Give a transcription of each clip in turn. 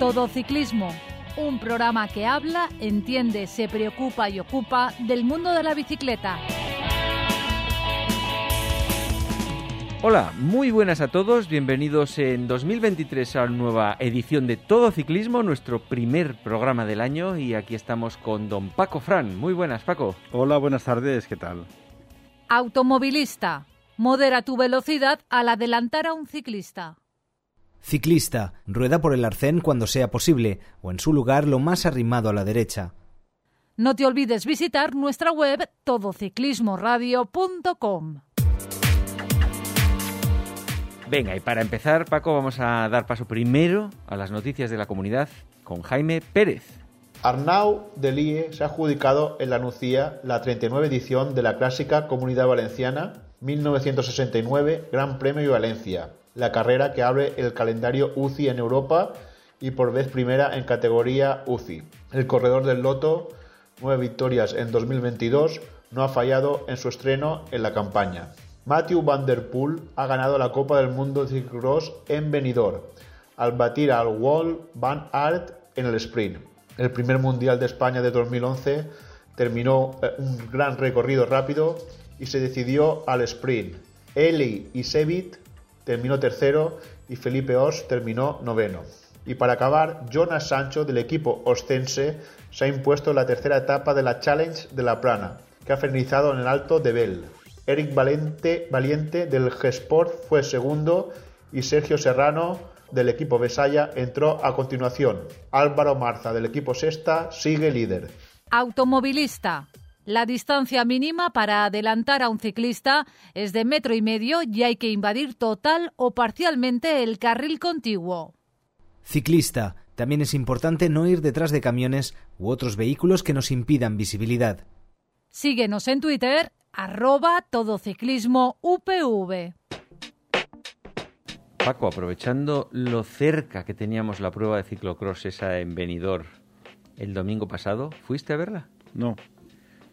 Todo Ciclismo, un programa que habla, entiende, se preocupa y ocupa del mundo de la bicicleta. Hola, muy buenas a todos, bienvenidos en 2023 a una nueva edición de Todo Ciclismo, nuestro primer programa del año y aquí estamos con don Paco Fran. Muy buenas, Paco. Hola, buenas tardes, ¿qué tal? Automovilista, modera tu velocidad al adelantar a un ciclista. Ciclista, rueda por el arcén cuando sea posible o en su lugar lo más arrimado a la derecha. No te olvides visitar nuestra web todociclismoradio.com. Venga, y para empezar, Paco, vamos a dar paso primero a las noticias de la comunidad con Jaime Pérez. Arnau Delie se ha adjudicado en la Nucía la 39 edición de la clásica Comunidad Valenciana 1969 Gran Premio de Valencia, la carrera que abre el calendario UCI en Europa y por vez primera en categoría UCI. El corredor del Loto, nueve victorias en 2022, no ha fallado en su estreno en la campaña. Matthew Van Der Poel ha ganado la Copa del Mundo de Ciclocross en Benidorm, al batir al Wall Van Aert en el sprint. El primer Mundial de España de 2011 terminó eh, un gran recorrido rápido y se decidió al sprint. Eli y Sevit terminó tercero y Felipe Os terminó noveno. Y para acabar, Jonas Sancho del equipo ostense se ha impuesto en la tercera etapa de la Challenge de la Plana, que ha finalizado en el Alto de Bell. Eric Valiente, Valiente del G-Sport fue segundo y Sergio Serrano del equipo Besaya entró a continuación. Álvaro Marza del equipo Sexta sigue líder. Automovilista. La distancia mínima para adelantar a un ciclista es de metro y medio y hay que invadir total o parcialmente el carril contiguo. Ciclista. También es importante no ir detrás de camiones u otros vehículos que nos impidan visibilidad. Síguenos en Twitter arroba todociclismo UPV. Paco, aprovechando lo cerca que teníamos la prueba de ciclocross esa en Benidorm el domingo pasado, ¿fuiste a verla? No.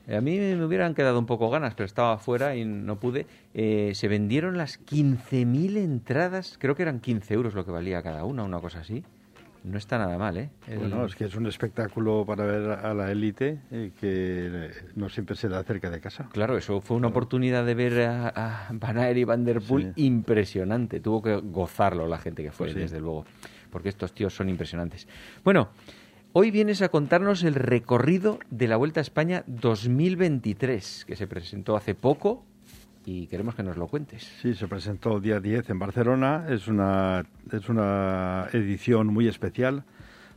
A mí me hubieran quedado un poco ganas, pero estaba afuera y no pude. Eh, se vendieron las 15.000 entradas, creo que eran 15 euros lo que valía cada una, una cosa así. No está nada mal, ¿eh? Bueno, es que es un espectáculo para ver a la élite eh, que no siempre se da cerca de casa. Claro, eso fue una oportunidad de ver a, a Van Aert y Van Der Poel Sí. impresionante. Tuvo que gozarlo la gente que fue, Pues sí. desde luego, porque estos tíos son impresionantes. Bueno, hoy vienes a contarnos el recorrido de la Vuelta a España 2023, que se presentó hace poco y queremos que nos lo cuentes. Sí, se presentó día 10 en Barcelona. Es una, es una edición muy especial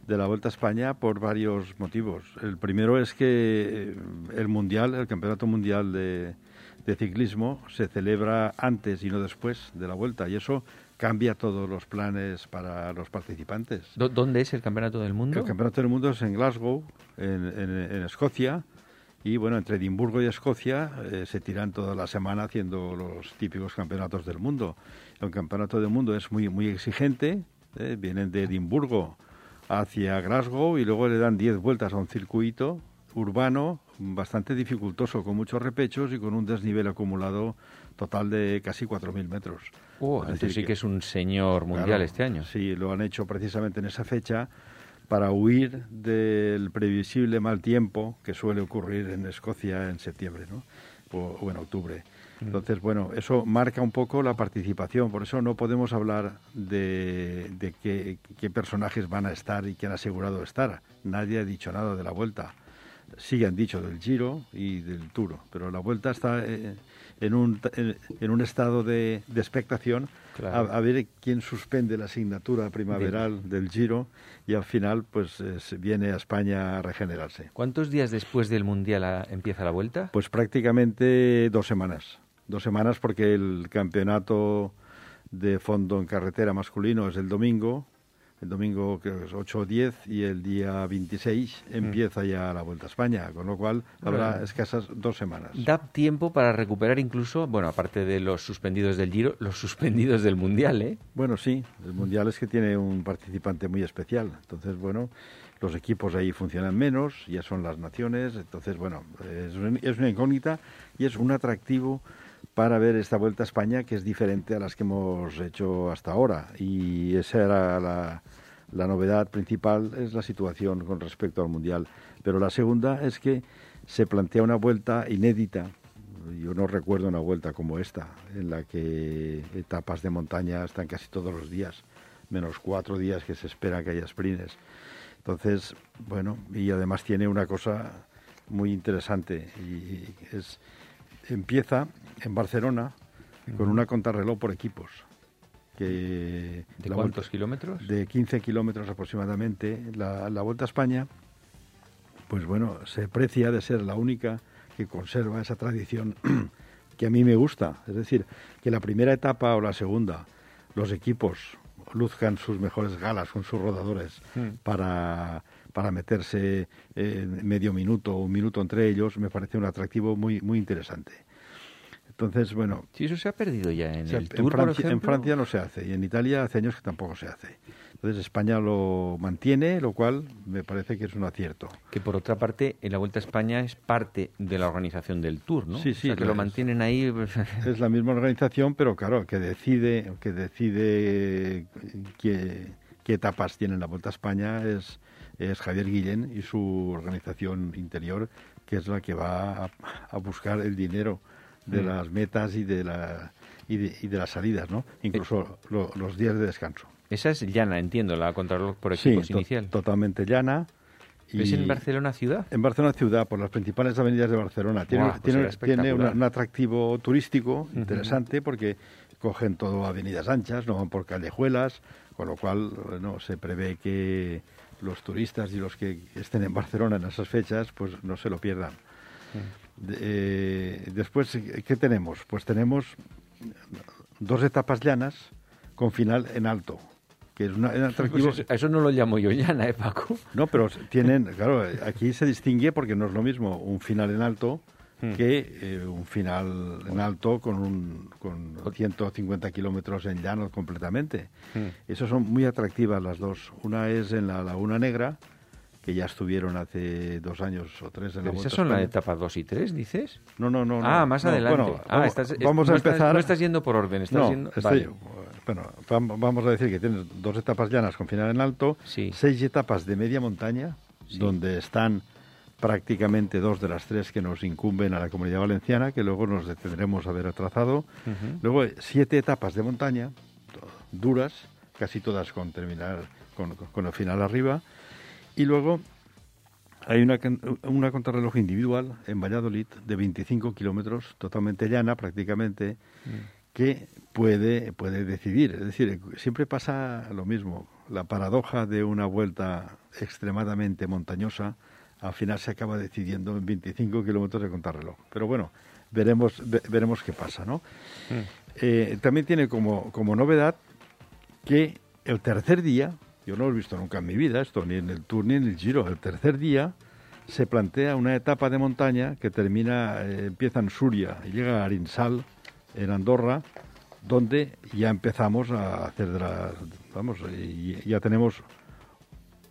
de la Vuelta a España por varios motivos. El primero es que eh, el Mundial, el Campeonato Mundial de, de Ciclismo, se celebra antes y no después de la Vuelta y eso cambia todos los planes para los participantes. ¿Dó- ¿Dónde es el Campeonato del Mundo? El Campeonato del Mundo es en Glasgow, en, en- en Escocia. Y bueno, entre Edimburgo y Escocia eh, se tiran toda la semana haciendo los típicos campeonatos del mundo. El Campeonato del Mundo es muy, muy exigente. eh, vienen de Edimburgo hacia Glasgow y luego le dan 10 vueltas a un circuito urbano bastante dificultoso, con muchos repechos y con un desnivel acumulado total de casi 4.000 metros. Oh, Es decir sí que es un señor mundial Claro, este año. Sí, lo han hecho precisamente en esa fecha para huir del previsible mal tiempo que suele ocurrir en Escocia en septiembre, ¿no? O, o en octubre. Mm. Entonces, bueno, eso marca un poco la participación, por eso no podemos hablar de, de qué, qué personajes van a estar y quién ha asegurado estar. Nadie ha dicho nada de la vuelta. Sí han dicho del Giro y del Tour, pero la vuelta está eh, en, un, en, un estado de, de expectación Claro. a, a ver quién suspende la asignatura primaveral del Giro y al final pues eh, se viene a España a regenerarse. ¿Cuántos días después del Mundial empieza la Vuelta? Pues prácticamente dos semanas. Dos semanas porque el campeonato de fondo en carretera masculino es el domingo. El domingo creo que es 8 o 10 y el día 26 empieza ya la Vuelta a España, con lo cual habrá escasas dos semanas. Da tiempo para recuperar incluso, bueno, aparte de los suspendidos del Giro, los suspendidos del Mundial, ¿eh? Bueno, sí, el Mundial es que tiene un participante muy especial. Entonces, bueno, los equipos ahí funcionan menos, ya son las naciones. Entonces, bueno, es, un- es una incógnita y es un atractivo para ver esta Vuelta a España que es diferente a las que hemos hecho hasta ahora. Y esa era la, novedad principal es la situación con respecto al Mundial. Pero la segunda es que se plantea una vuelta inédita. Yo no recuerdo una vuelta como esta, en la que etapas de montaña están casi todos los días, menos cuatro días que se espera que haya sprints. Entonces, bueno, y además tiene una cosa muy interesante y es empieza en Barcelona con una contrarreloj por equipos. Que ¿De cuántos kilómetros? De 15 kilómetros aproximadamente. La, la Vuelta a España, pues bueno, se precia de ser la única que conserva esa tradición que a mí me gusta. Es decir, que la primera etapa o la segunda, los equipos luzcan sus mejores galas con sus rodadores hmm. para, para meterse medio minuto o un minuto entre ellos, me parece un atractivo muy, muy interesante. Entonces, bueno. Sí, eso se ha perdido ya en el Tour, en Francia, no se hace y en Italia hace años que tampoco se hace. Entonces España lo mantiene, lo cual me parece que es un acierto. Que por otra parte, en la Vuelta a España es parte de la organización del Tour, ¿no? Sí, sí. que lo mantienen ahí. Pues, es la misma organización, pero claro, que decide, que decide qué, qué etapas tiene la Vuelta a España es, es Javier Guillén y su organización interior, que es la que va a buscar el dinero de las metas y de, la, y de, las salidas, ¿no? Incluso los días de descanso. Esa es llana, entiendo, la contrarreloj por equipos sí, inicial. totalmente llana. Y ¿Es en Barcelona ciudad? En Barcelona ciudad, por las principales avenidas de Barcelona. Tiene, pues tiene, un, atractivo turístico interesante porque cogen todo avenidas anchas, no van por callejuelas, con lo cual no se prevé que los turistas y los que estén en Barcelona en esas fechas pues no se lo pierdan. Eh, después, ¿qué tenemos? Pues tenemos dos etapas llanas con final en alto. Que es una, pues eso, no lo llamo yo llana, ¿eh, Paco? No, pero tienen, claro, aquí se distingue porque no es lo mismo un final en alto hmm. que eh, un final en alto con, un, con 150 kilómetros en llano completamente. Hmm. Esas son muy atractivas las dos. Una es en la Laguna Negra, que ya estuvieron hace dos años o tres en la ¿Esas son las etapas dos y tres, dices? No, no, no. Ah, más adelante. Bueno, ah, vamos, a empezar. no estás yendo por orden, estás yendo... Bueno, vamos a decir que tienes dos etapas llanas con final en alto, seis etapas de media montaña, donde están prácticamente dos de las tres que nos incumben a la comunidad valenciana, que luego nos detendremos a ver atrasado. Luego siete etapas de montaña, duras, casi todas con terminar con, con el final arriba y luego hay una, una contrarreloj individual en Valladolid de 25 kilómetros, totalmente llana prácticamente, mm. que puede, puede decidir. Es decir, siempre pasa lo mismo. La paradoja de una vuelta extremadamente montañosa, al final se acaba decidiendo en 25 kilómetros de contrarreloj. Pero bueno, veremos, veremos qué pasa, ¿no? Mm. Eh, también tiene como, como novedad que el tercer día, yo no lo he visto nunca en mi vida esto, ni en el Tour ni en el Giro. El tercer día se plantea una etapa de montaña que termina, eh, empieza en Suria y llega a Arinsal, en Andorra, donde ya empezamos a hacer de la, vamos, y ya tenemos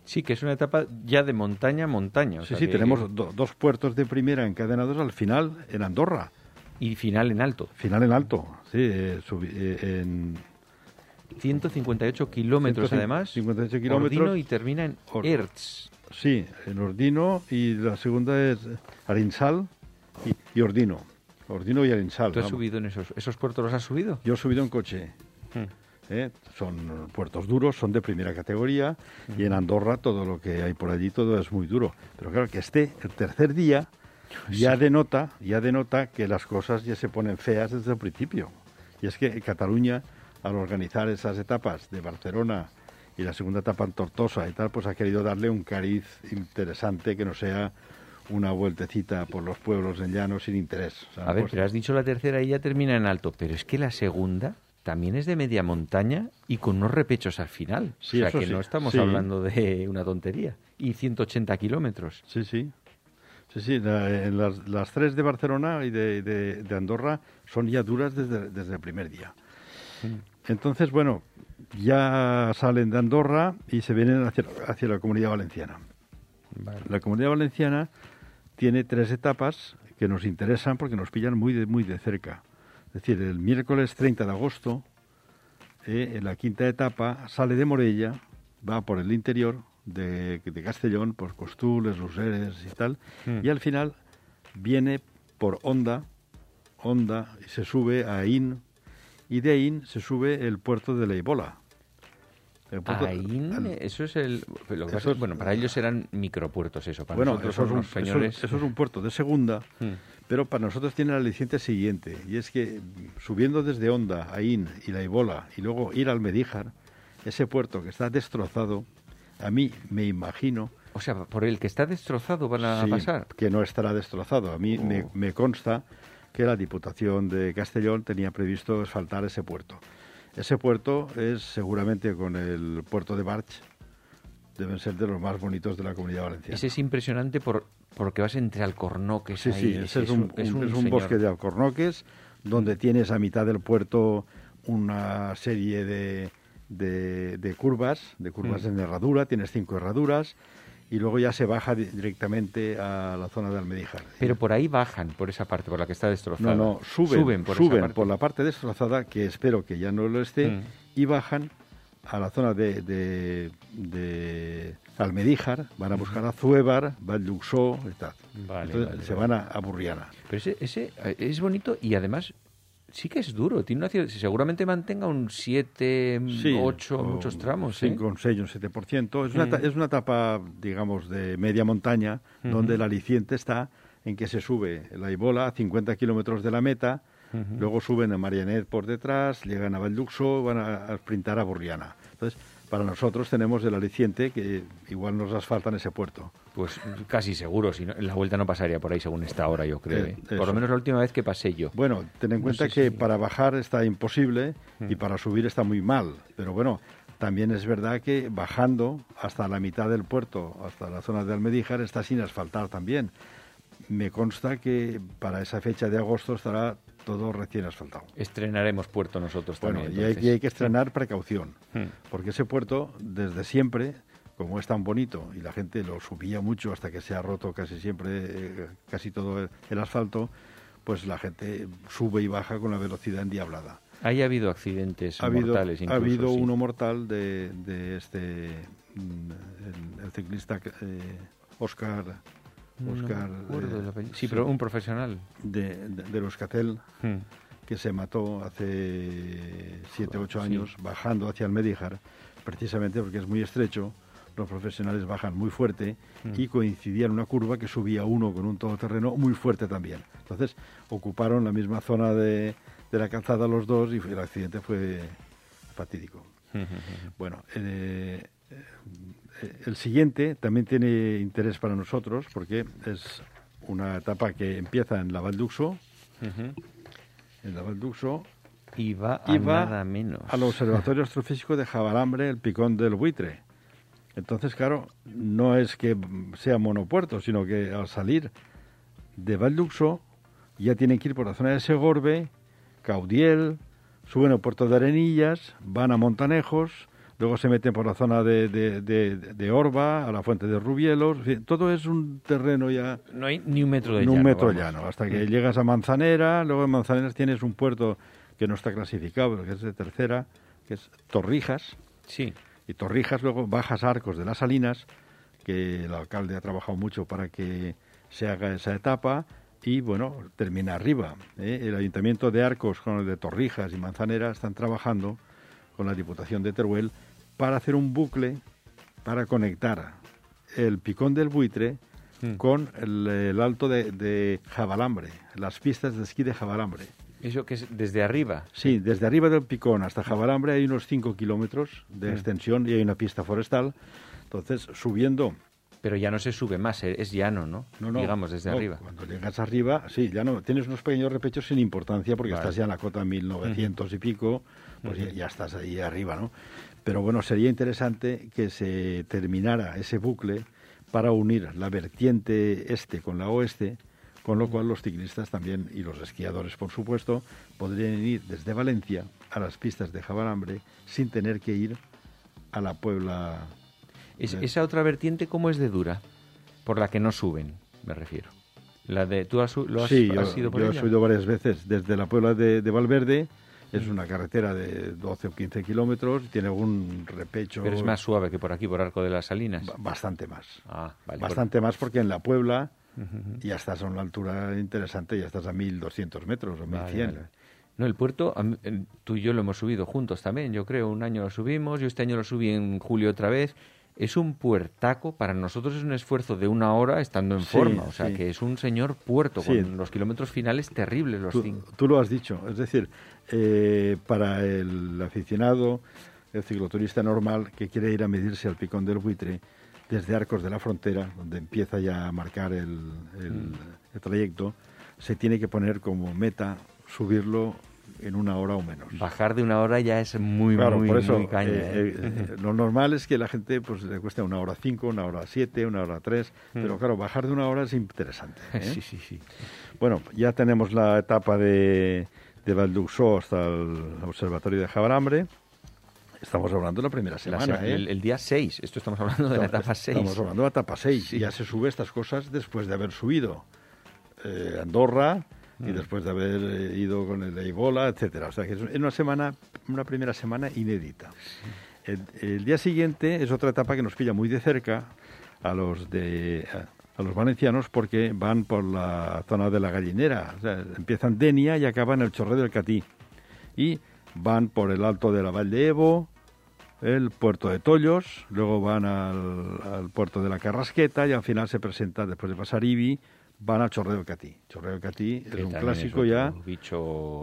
Sí, que es una etapa ya de montaña a montaña. sí, sí, tenemos dos puertos de primera encadenados al final en Andorra. Y final en alto. Final en alto, sí, eh, eh, en, 158 kilómetros además. 58 kilómetros. Ordino y termina en Ertz. Sí, en Ordino y la segunda es Arinsal y, Ordino. Ordino y Arinsal. ¿Tú has subido en esos, esos puertos? ¿Los has subido? Yo he subido en coche. Hmm. ¿Eh? Son puertos duros, son de primera categoría y en Andorra todo lo que hay por allí todo es muy duro. Pero claro que esté el tercer día ya denota, ya denota que las cosas ya se ponen feas desde el principio. Y es que Cataluña al organizar esas etapas de Barcelona y la segunda etapa en Tortosa y tal, pues ha querido darle un cariz interesante que no sea una vueltecita por los pueblos en llano sin interés. a ver, pero has dicho la tercera y ya termina en alto, pero es que la segunda también es de media montaña y con unos repechos al final. o sea que no estamos hablando de una tontería. Y 180 kilómetros. Sí, sí. Sí, sí, las, tres de Barcelona y de, Andorra son ya duras desde, desde el primer día. Entonces, bueno, ya salen de Andorra y se vienen hacia, la comunidad valenciana. La comunidad valenciana tiene tres etapas que nos interesan porque nos pillan muy de, muy de cerca. Es decir, el miércoles 30 de agosto, eh, en la quinta etapa, sale de Morella va por el interior de, de Castellón, por Costules, Luceres y tal, Mm. y al final viene por Honda, Honda, y se sube a Ain, y de Ain se sube el puerto de Leibola. Ain, al- eso es el... lo que pasa Eso es- bueno, para ellos eran micropuertos eso, para bueno, nosotros eso es, un, eso- señores... eso es un puerto de segunda, Mm. pero para nosotros tiene el aliciente siguiente, y es que subiendo desde Honda, Ain y la Ibola, y luego ir al Medíjar, ese puerto que está destrozado, a mí me imagino O sea, por el que está destrozado van a sí, pasar. que no estará destrozado. A mí me, Oh. me consta que la Diputación de Castellón tenía previsto asfaltar ese puerto. Ese puerto es seguramente con el puerto de Barch, deben ser de los más bonitos de la comunidad valenciana. Ese es impresionante por, porque vas entre alcornoques Sí, ahí. sí, ese es, un, es un- un es un señor. bosque de alcornoques donde tienes a mitad del puerto una serie de, de, de curvas, de curvas Mm. en herradura, tienes cinco herraduras y luego ya se baja di- directamente a la zona de Almedíjar. Pero por ahí bajan, por esa parte, por la que está destrozada. No, no, suben, suben por suben esa parte. por la parte destrozada, que espero que ya no lo esté, Mm. y bajan a la zona de, de, de Almedíjar, van a buscar a Zuévar, Valluxó y tal. Vale, Entonces vale, se vale. van a, a Burriana. Pero ese, ese eh, es bonito y además sí que es duro. Tiene una, seguramente mantenga un 7, Sí, 8, o muchos tramos. ¿eh? cinco, un 6, un 7%. Es una, Mm. es una etapa, digamos, de media montaña, donde el aliciente está en que se sube la Ibola a 50 kilómetros de la meta, luego suben a Marianet por detrás, llegan a Valduxo, van a, a sprintar a Burriana. Entonces, para nosotros tenemos el aliciente que igual nos asfaltan ese puerto. Pues casi seguro. Si no, la vuelta no pasaría por ahí según esta hora, yo creo. Eh, ¿eh? Por lo menos la última vez que pasé yo. Bueno, ten en No cuenta que si- para bajar está imposible y Mm. para subir está muy mal. Pero bueno, también es verdad que bajando hasta la mitad del puerto, hasta la zona de Almedíjar, está sin asfaltar también. Me consta que para esa fecha de agosto estará todo recién asfaltado. Estrenaremos puerto nosotros Bueno, también. y hay, entonces. y hay que estrenar precaución, Mm. porque ese puerto, desde siempre, como es tan bonito y la gente lo subía mucho hasta que se ha roto casi siempre, eh, casi todo el, el asfalto, pues la gente sube y baja con la velocidad endiablada. Ahí ha habido accidentes Ha habido, mortales ha incluso. habido sí. uno mortal de, de este, mm, el, el ciclista eh, Oscar, Oscar eh. Sí, pero un profesional. de, de, de los Catel, Mm. que se mató hace 7 Joder, 8 sí. años bajando hacia el Medíjar, precisamente porque es muy estrecho, los profesionales bajan muy fuerte Mm. y coincidía en una curva que subía uno con un todoterreno muy fuerte también. Entonces ocuparon la misma zona de, de la calzada los dos y el accidente fue fatídico. Bueno, eh, eh, el siguiente también tiene interés para nosotros porque es una etapa que empieza en la Valduxo, en la Valduxo Y va a nada menos. al Observatorio Astrofísico de Jabalambre, el Picón del Buitre. Entonces, claro, no es que sea monopuerto, sino que al salir de Valduxo ya tienen que ir por la zona de Segorbe, Caudiel, suben al puerto de Arenillas, van a Montanejos, luego se meten por la zona de, de, de- de Orba, a la fuente de Rubielos, en fin, todo es un terreno ya No hay ni un metro de no un llano, metro vamos. llano, hasta que Mm. llegas a Manzanera, luego en Manzaneras tienes un puerto que no está clasificado, pero que es de tercera, que es Torrijas, Sí. y Torrijas luego bajas Arcos de las Salinas, que el alcalde ha trabajado mucho para que se haga esa etapa, y bueno, termina arriba. ¿eh? El ayuntamiento de Arcos con el de Torrijas y Manzanera están trabajando con la Diputación de Teruel para hacer un bucle para conectar el Picón del Buitre Mm. con el, el alto de, de Jabalambre, las pistas de esquí de Jabalambre. Eso que es desde arriba. Sí, desde arriba del Picón hasta Jabalambre hay unos 5 kilómetros de Mm. extensión y hay una pista forestal. Entonces, subiendo, Pero ya no se sube más, eh, es llano, ¿no? no, no, Digamos, desde no, arriba. Cuando llegas arriba, sí, ya no, tienes unos pequeños repechos sin importancia porque Vale. estás ya en la cota 1900 y pico, pues ya, Ujú. ya estás ahí arriba, ¿no? Pero bueno, sería interesante que se terminara ese bucle para unir la vertiente este con la oeste, con lo cual los ciclistas también y los esquiadores, por supuesto, podrían ir desde Valencia a las pistas de Jabalambre sin tener que ir a la Puebla. Es- esa otra vertiente, ¿cómo es de dura? Por la que no suben, me refiero. La de, ¿Tú has, lo has, sí, has yo, ido por yo he subido varias veces desde la Puebla de, de Valverde Es una carretera de 12 o 15 kilómetros, tiene algún repecho. Pero es más suave que por aquí, por Arco de las Salinas. Bastante más. Ah, vale, Bastante más porque en la Puebla ya estás a una altura interesante, ya estás a 1200 metros o 1100. No, el puerto, tú y yo lo hemos subido juntos también, yo creo. Un año lo subimos, yo este año lo subí en julio otra vez es un puertaco, para nosotros es un esfuerzo de una hora estando en forma, o sea que es un señor puerto, con los kilómetros finales terribles los tú, cinco. Tú lo has dicho, es decir, eh, para el aficionado, el cicloturista normal que quiere ir a medirse al picón del buitre, desde Arcos de la Frontera, donde empieza ya a marcar el, el mm. trayecto, se tiene que poner como meta subirlo en una hora o menos. Bajar de una hora ya es muy, muy, por eso, caña. Eh, ¿eh? Eh, lo normal es que la gente pues le cueste una hora cinco, una hora siete, una hora tres, mm. pero claro, bajar de una hora es interesante. Sí, sí, sí. Bueno, ya tenemos la etapa de, de Valduxó hasta el Observatorio de Jabrambre. Estamos hablando de la primera semana, el, día 6, esto estamos hablando de la etapa 6. Estamos hablando de la etapa 6, y ya se sube estas cosas después de haber subido Andorra, y mm. después de haber eh, ido con el Ebola, etcétera. O sea que es una semana, una primera semana inédita. El, día siguiente es otra etapa que nos pilla muy de cerca a los de a, los valencianos porque van por la zona de la gallinera. O sea, empiezan Denia y acaban el Chorre del Catí. Y van por el alto de la Val de Evo, el puerto de Tollos, luego van al, al, puerto de la Carrasqueta y al final se presenta, después de pasar Ibi, van a Chorreo Catí. Chorreo Catí es un clásico ya.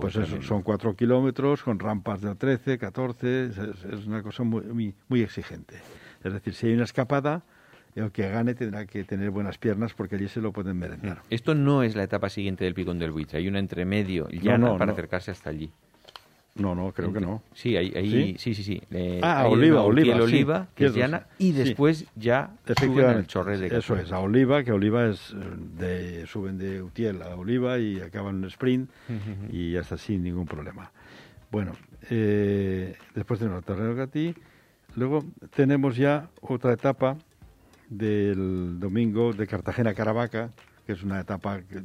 pues eso, son cuatro kilómetros con rampas de 13, 14, es, una cosa muy, muy, exigente. Es decir, si hay una escapada, el que gane tendrá que tener buenas piernas porque allí se lo pueden merendar. Esto no es la etapa siguiente del Picón del Buitre, hay una entremedio ya no, para acercarse hasta allí. No, no, creo que no. Sí, ahí, ¿Sí? sí, sí, ah, Oliva, Oliva. Oliva, llana, y después ya suben el chorre de Eso es, a Oliva, que Oliva es eh, de, suben de Utiel a Oliva y acaban en sprint y hasta sin ningún problema. Bueno, eh, después tenemos el terreno Gatí, luego tenemos ya otra etapa del domingo de Cartagena-Caravaca, que es una etapa que,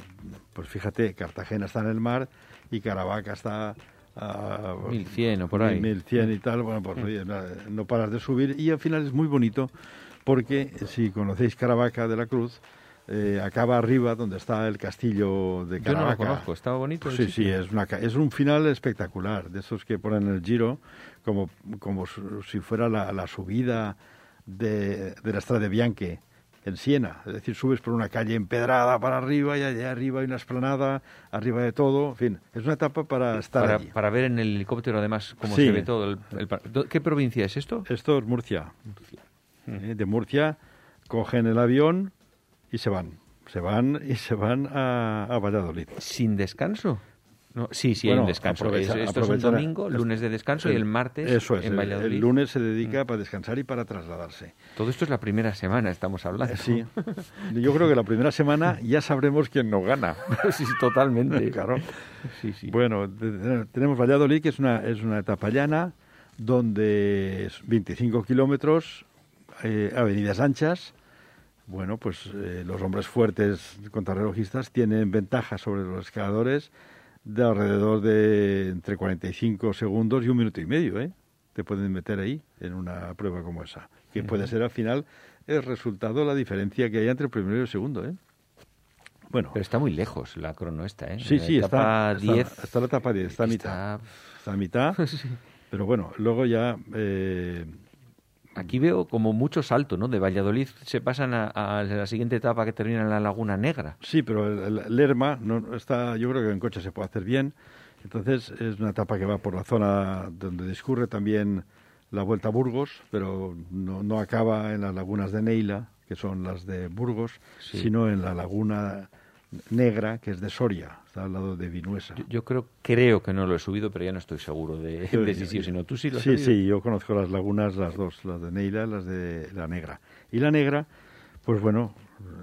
pues fíjate, Cartagena está en el mar y Caravaca está a 1100 o por ahí. 1100 y tal, bueno, pues mm. no paras de subir y al final es muy bonito porque si conocéis Caravaca de la Cruz, eh, acaba arriba donde está el castillo de Caravaca. Yo no lo conozco, estaba bonito. Sí, sí, es, una, es un final espectacular, de esos que ponen el giro como, como si fuera la, la subida de, de la Strada Bianche en Siena. Es decir, subes por una calle empedrada para arriba y allá arriba hay una esplanada, arriba de todo. En fin, es una etapa para estar para, allí. Para ver en el helicóptero además cómo se ve todo. ¿Qué provincia es esto? Esto es Murcia. Eh, de Murcia cogen el avión y se van. Se van y se van a, a Valladolid. ¿Sin descanso? No, sí, sí, hay un descanso. esto es un domingo, lunes de descanso y el martes eso es, en Valladolid. El, lunes se dedica mm. para descansar y para trasladarse. Todo esto es la primera semana, estamos hablando. Sí. Yo creo que la primera semana ya sabremos quién nos gana. sí, totalmente. claro. Sí, sí. Bueno, tenemos Valladolid, que es una, es una etapa llana, donde es 25 kilómetros, eh, avenidas anchas. Bueno, pues eh, los hombres fuertes contrarrelojistas tienen ventaja sobre los escaladores de alrededor de entre 45 segundos y un minuto y medio, ¿eh? Te pueden meter ahí en una prueba como esa, que puede ser al final el resultado, la diferencia que hay entre el primero y el segundo, ¿eh? Bueno. Pero está muy lejos la crono esta, ¿eh? Sí, sí, está, 10, está, la etapa 10, está a mitad. Está a mitad. Pero bueno, luego ya eh, Aquí veo como mucho salto, ¿no? De Valladolid se pasan a, la siguiente etapa que termina en la Laguna Negra. Sí, pero el, Lerma no está, yo creo que en coche se puede hacer bien. Entonces es una etapa que va por la zona donde discurre también la Vuelta a Burgos, pero no, no acaba en las lagunas de Neila, que son las de Burgos, sino en la Laguna Negra, que es de Soria, está al lado de Vinuesa. Yo, creo, creo que no lo he subido, pero ya no estoy seguro de, si sí o si no. ¿Tú sí lo has Sí, sí, yo conozco las lagunas, las dos, las de Neila, las de la Negra. Y la Negra, pues bueno,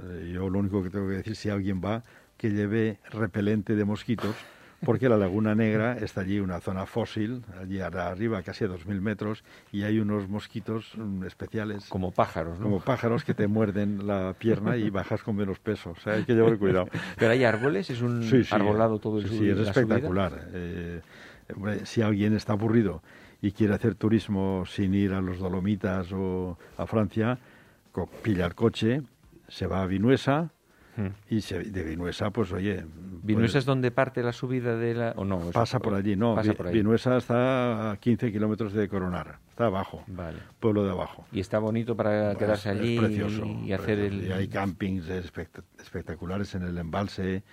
eh, yo lo único que tengo que decir, si alguien va, que lleve repelente de mosquitos, porque la Laguna Negra está allí una zona fósil, allí arriba casi a 2.000 metros, y hay unos mosquitos mm, especiales. Como pájaros, ¿no? Como pájaros que te muerden la pierna y bajas con menos peso. O sea, hay que llevar cuidado. ¿Pero hay árboles? ¿Es un arbolado todo el Sí, sí es espectacular. Eh, si alguien está aburrido y quiere hacer turismo sin ir a los Dolomitas o a Francia, pilla el coche, se va a Vinuesa, y se, de Vinuesa, pues oye... ¿Vinuesa pues es donde parte la subida de la...? ¿O no? Pasa por allí, no. Vinuesa está a 15 kilómetros de Coronar, está abajo, vale. pueblo de abajo. Y está bonito para quedarse allí precioso, y, hacer el... Y hay campings espectaculares en el embalse.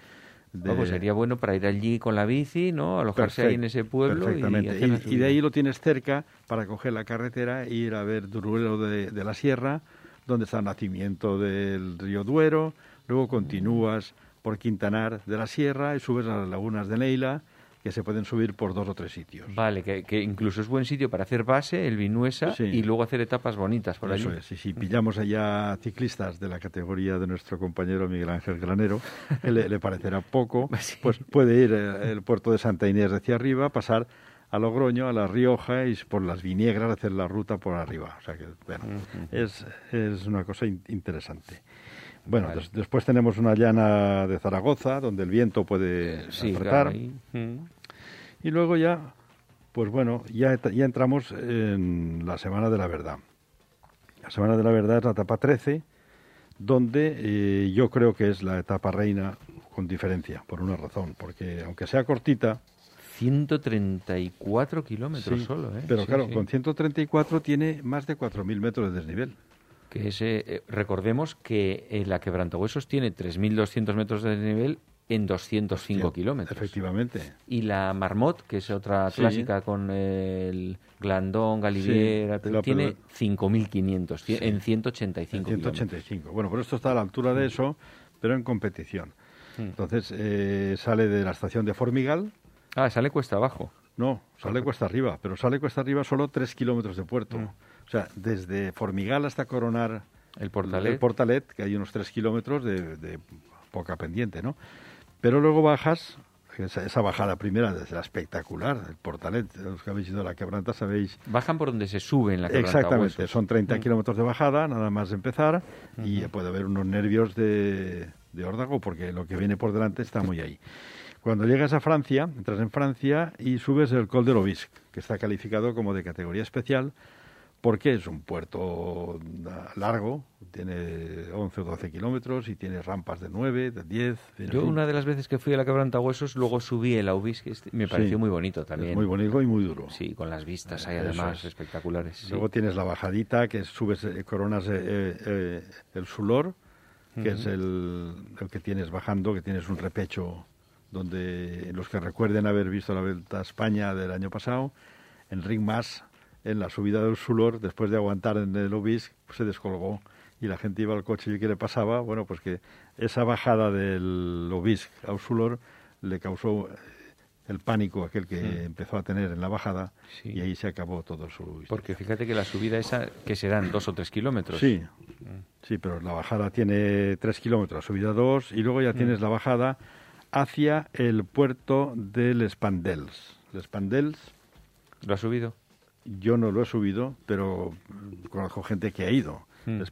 De... pues sería bueno para ir allí con la bici, ¿no? Alojarse ahí en ese pueblo. Perfectamente. Y, de ahí lo tienes cerca para coger la carretera e ir a ver Duruelo de, de la Sierra, donde está el nacimiento del río Duero, Luego continúas por Quintanar de la Sierra y subes a las lagunas de Neila, que se pueden subir por dos o tres sitios. Vale, que, incluso es buen sitio para hacer base, el Vinuesa, y luego hacer etapas bonitas por Eso es, y si pillamos allá ciclistas de la categoría de nuestro compañero Miguel Ángel Granero, le, le, parecerá poco, pues puede ir eh, el puerto de Santa Inés hacia arriba, pasar a Logroño, a La Rioja y por las Viñegras hacer la ruta por arriba. O sea que, bueno, es, es una cosa interesante. Bueno, después tenemos una llana de Zaragoza, donde el viento puede sí, apretar. Y luego ya, pues bueno, ya, ya entramos en la Semana de la Verdad. La Semana de la Verdad es la etapa 13, donde eh, yo creo que es la etapa reina con diferencia, por una razón, porque aunque sea cortita... 134 kilómetros solo, ¿eh? Pero claro, con 134 tiene más de 4.000 metros de desnivel que eh, recordemos que eh, la quebrantahuesos tiene 3.200 metros de nivel en 205 kilómetros. Efectivamente. Y la Marmot, que es otra clásica con el Glandón, Galiviera, tiene 5.500 en 185 en 185. Bueno, pero esto está a la altura de eso, pero en competición. Mm. Entonces eh, sale de la estación de Formigal. Ah, sale cuesta abajo. No, sale cuesta arriba, pero sale cuesta arriba solo 3 kilómetros de puerto. Mm. O sea, desde Formigal hasta Coronar el Portalet, el Portalet que hay unos tres kilómetros de, poca pendiente, ¿no? Pero luego bajas, esa, bajada primera es la espectacular, el Portalet, los que habéis ido a la quebranta sabéis... Bajan por donde se sube en la quebranta Exactamente, son 30 mm. kilómetros de bajada, nada más empezar, y puede haber unos nervios de, de órdago, porque lo que viene por delante está muy ahí. Cuando llegas a Francia, entras en Francia y subes el Col de l'Obisque, que está calificado como de categoría especial, porque es un puerto largo, tiene 11 o 12 kilómetros y tiene rampas de 9, de 10. Yo una de las veces que fui a la Quebrantahuesos, luego subí el Aubis, que me pareció muy bonito también. muy bonito y muy duro. Sí, con las vistas ahí además espectaculares. Luego tienes la bajadita, que subes, eh, coronas eh, eh, el Sulor, que es el, el, que tienes bajando, que tienes un repecho donde los que recuerden haber visto la Vuelta a España del año pasado, en Ring Más en la subida del Sulor, después de aguantar en el Obis, pues se descolgó y la gente iba al coche y que le pasaba, bueno, pues que esa bajada del Obis al Sulor le causó eh, el pánico aquel que empezó a tener en la bajada y ahí se acabó todo su Porque fíjate que la subida esa, que serán dos o tres kilómetros. Sí, mm. sí, pero la bajada tiene tres kilómetros, la subida dos, y luego ya mm. tienes la bajada hacia el puerto del Spandels. El Spandels... ¿Lo ha subido? Yo no lo he subido, pero conozco gente que ha ido. Mm. Es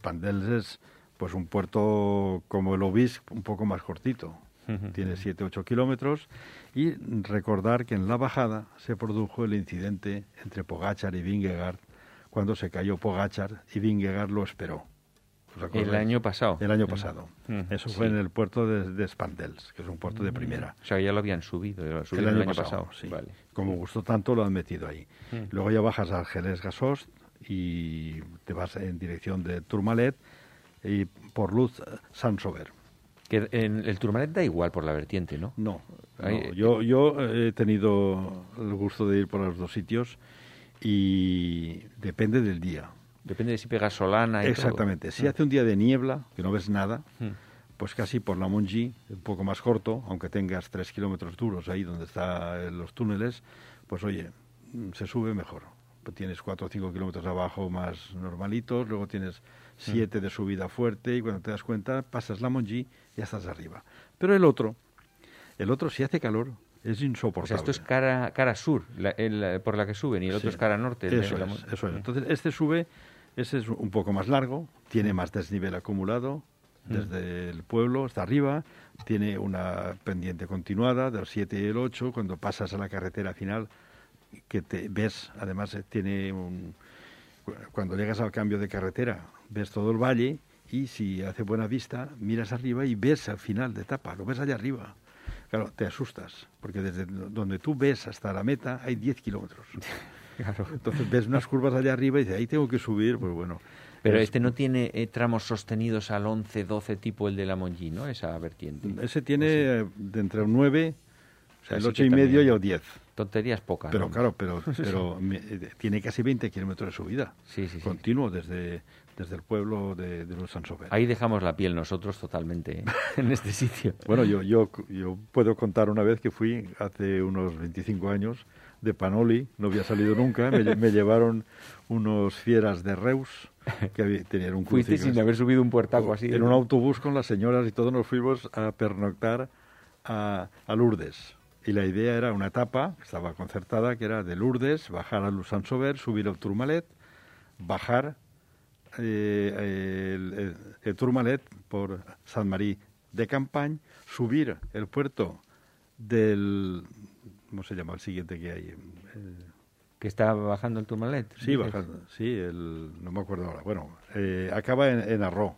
pues un puerto como el Obis, un poco más cortito. Tiene 7-8 kilómetros. Y recordar que en la bajada se produjo el incidente entre Pogachar y Vingegaard cuando se cayó Pogachar y Vingegaard lo esperó. El año pasado. El año pasado. Eso fue en el puerto de, Spandels, que es un puerto de mm. primera. O sea, ya lo habían subido, el, año pasado. sí. Como gustó tanto, lo han metido ahí. Luego ya bajas a Argeles Gasost y te vas en dirección de Tourmalet y por Luz Sansover. Que en el Tourmalet da igual por la vertiente, ¿no? No. Yo, yo he tenido el gusto de ir por los dos sitios y depende del día. Depende de si pega solana y Exactamente. Si ah. hace un día de niebla, que no ves nada, hmm. pues casi por la Monji, un poco más corto, aunque tengas tres kilómetros duros ahí donde están los túneles, pues oye, mm, se sube mejor. Pues tienes cuatro o cinco kilómetros abajo más normalitos, luego tienes hmm. siete de subida fuerte y cuando te das cuenta pasas la Monji y ya estás arriba. Pero el otro, el otro si hace calor, es insoportable. O sea, esto es cara, cara sur, por la que suben, y el otro es cara norte. Eso, es, eso es. Entonces, este sube ese es un poco más largo, tiene más desnivel acumulado desde el pueblo hasta arriba, tiene una pendiente continuada del 7 y el 8, cuando pasas a la carretera final que te ves, además eh, tiene un... Cuando llegas al cambio de carretera, ves todo el valle y si hace buena vista, miras arriba y ves al final de etapa, lo ves allá arriba. Claro, te asustas, porque desde donde tú ves hasta la meta hay 10 kilómetros. Claro. Entonces ves unas curvas allá arriba y dices, ahí tengo que subir, pues bueno. Pero este no tiene eh, tramos sostenidos al 11, 12 tipo el de la Monji, ¿no? Esa vertiente. Ese tiene eh, de entre un 9, o sea, el 8 y medio y el 10. Tonterías pocas. Pero claro, pero, pero eh, tiene casi 20 kilómetros de subida. Sí, sí, sí. Continuo desde, desde el pueblo de, de los Sansover. Ahí dejamos la piel nosotros totalmente ¿eh? en este sitio. Bueno, yo, yo, yo puedo contar una vez que fui hace unos 25 años de Panoli, no había salido nunca, me, me llevaron unos fieras de Reus que había, tenían un Fuiste sin haber subido un puertaco así. En un autobús con las señoras y todos nos fuimos a pernoctar a, a Lourdes. Y la idea era una etapa, estaba concertada, que era de Lourdes, bajar a Lusansover, subir al Tourmalet, bajar eh, el, el, Tourmalet por San Marí de Campañ, subir el puerto del... ¿Cómo se llama el siguiente que hay? Eh, que está bajando el Tourmalet. Sí, bajando, sí, el, no me acuerdo ahora. Bueno, eh, acaba en, en Arro.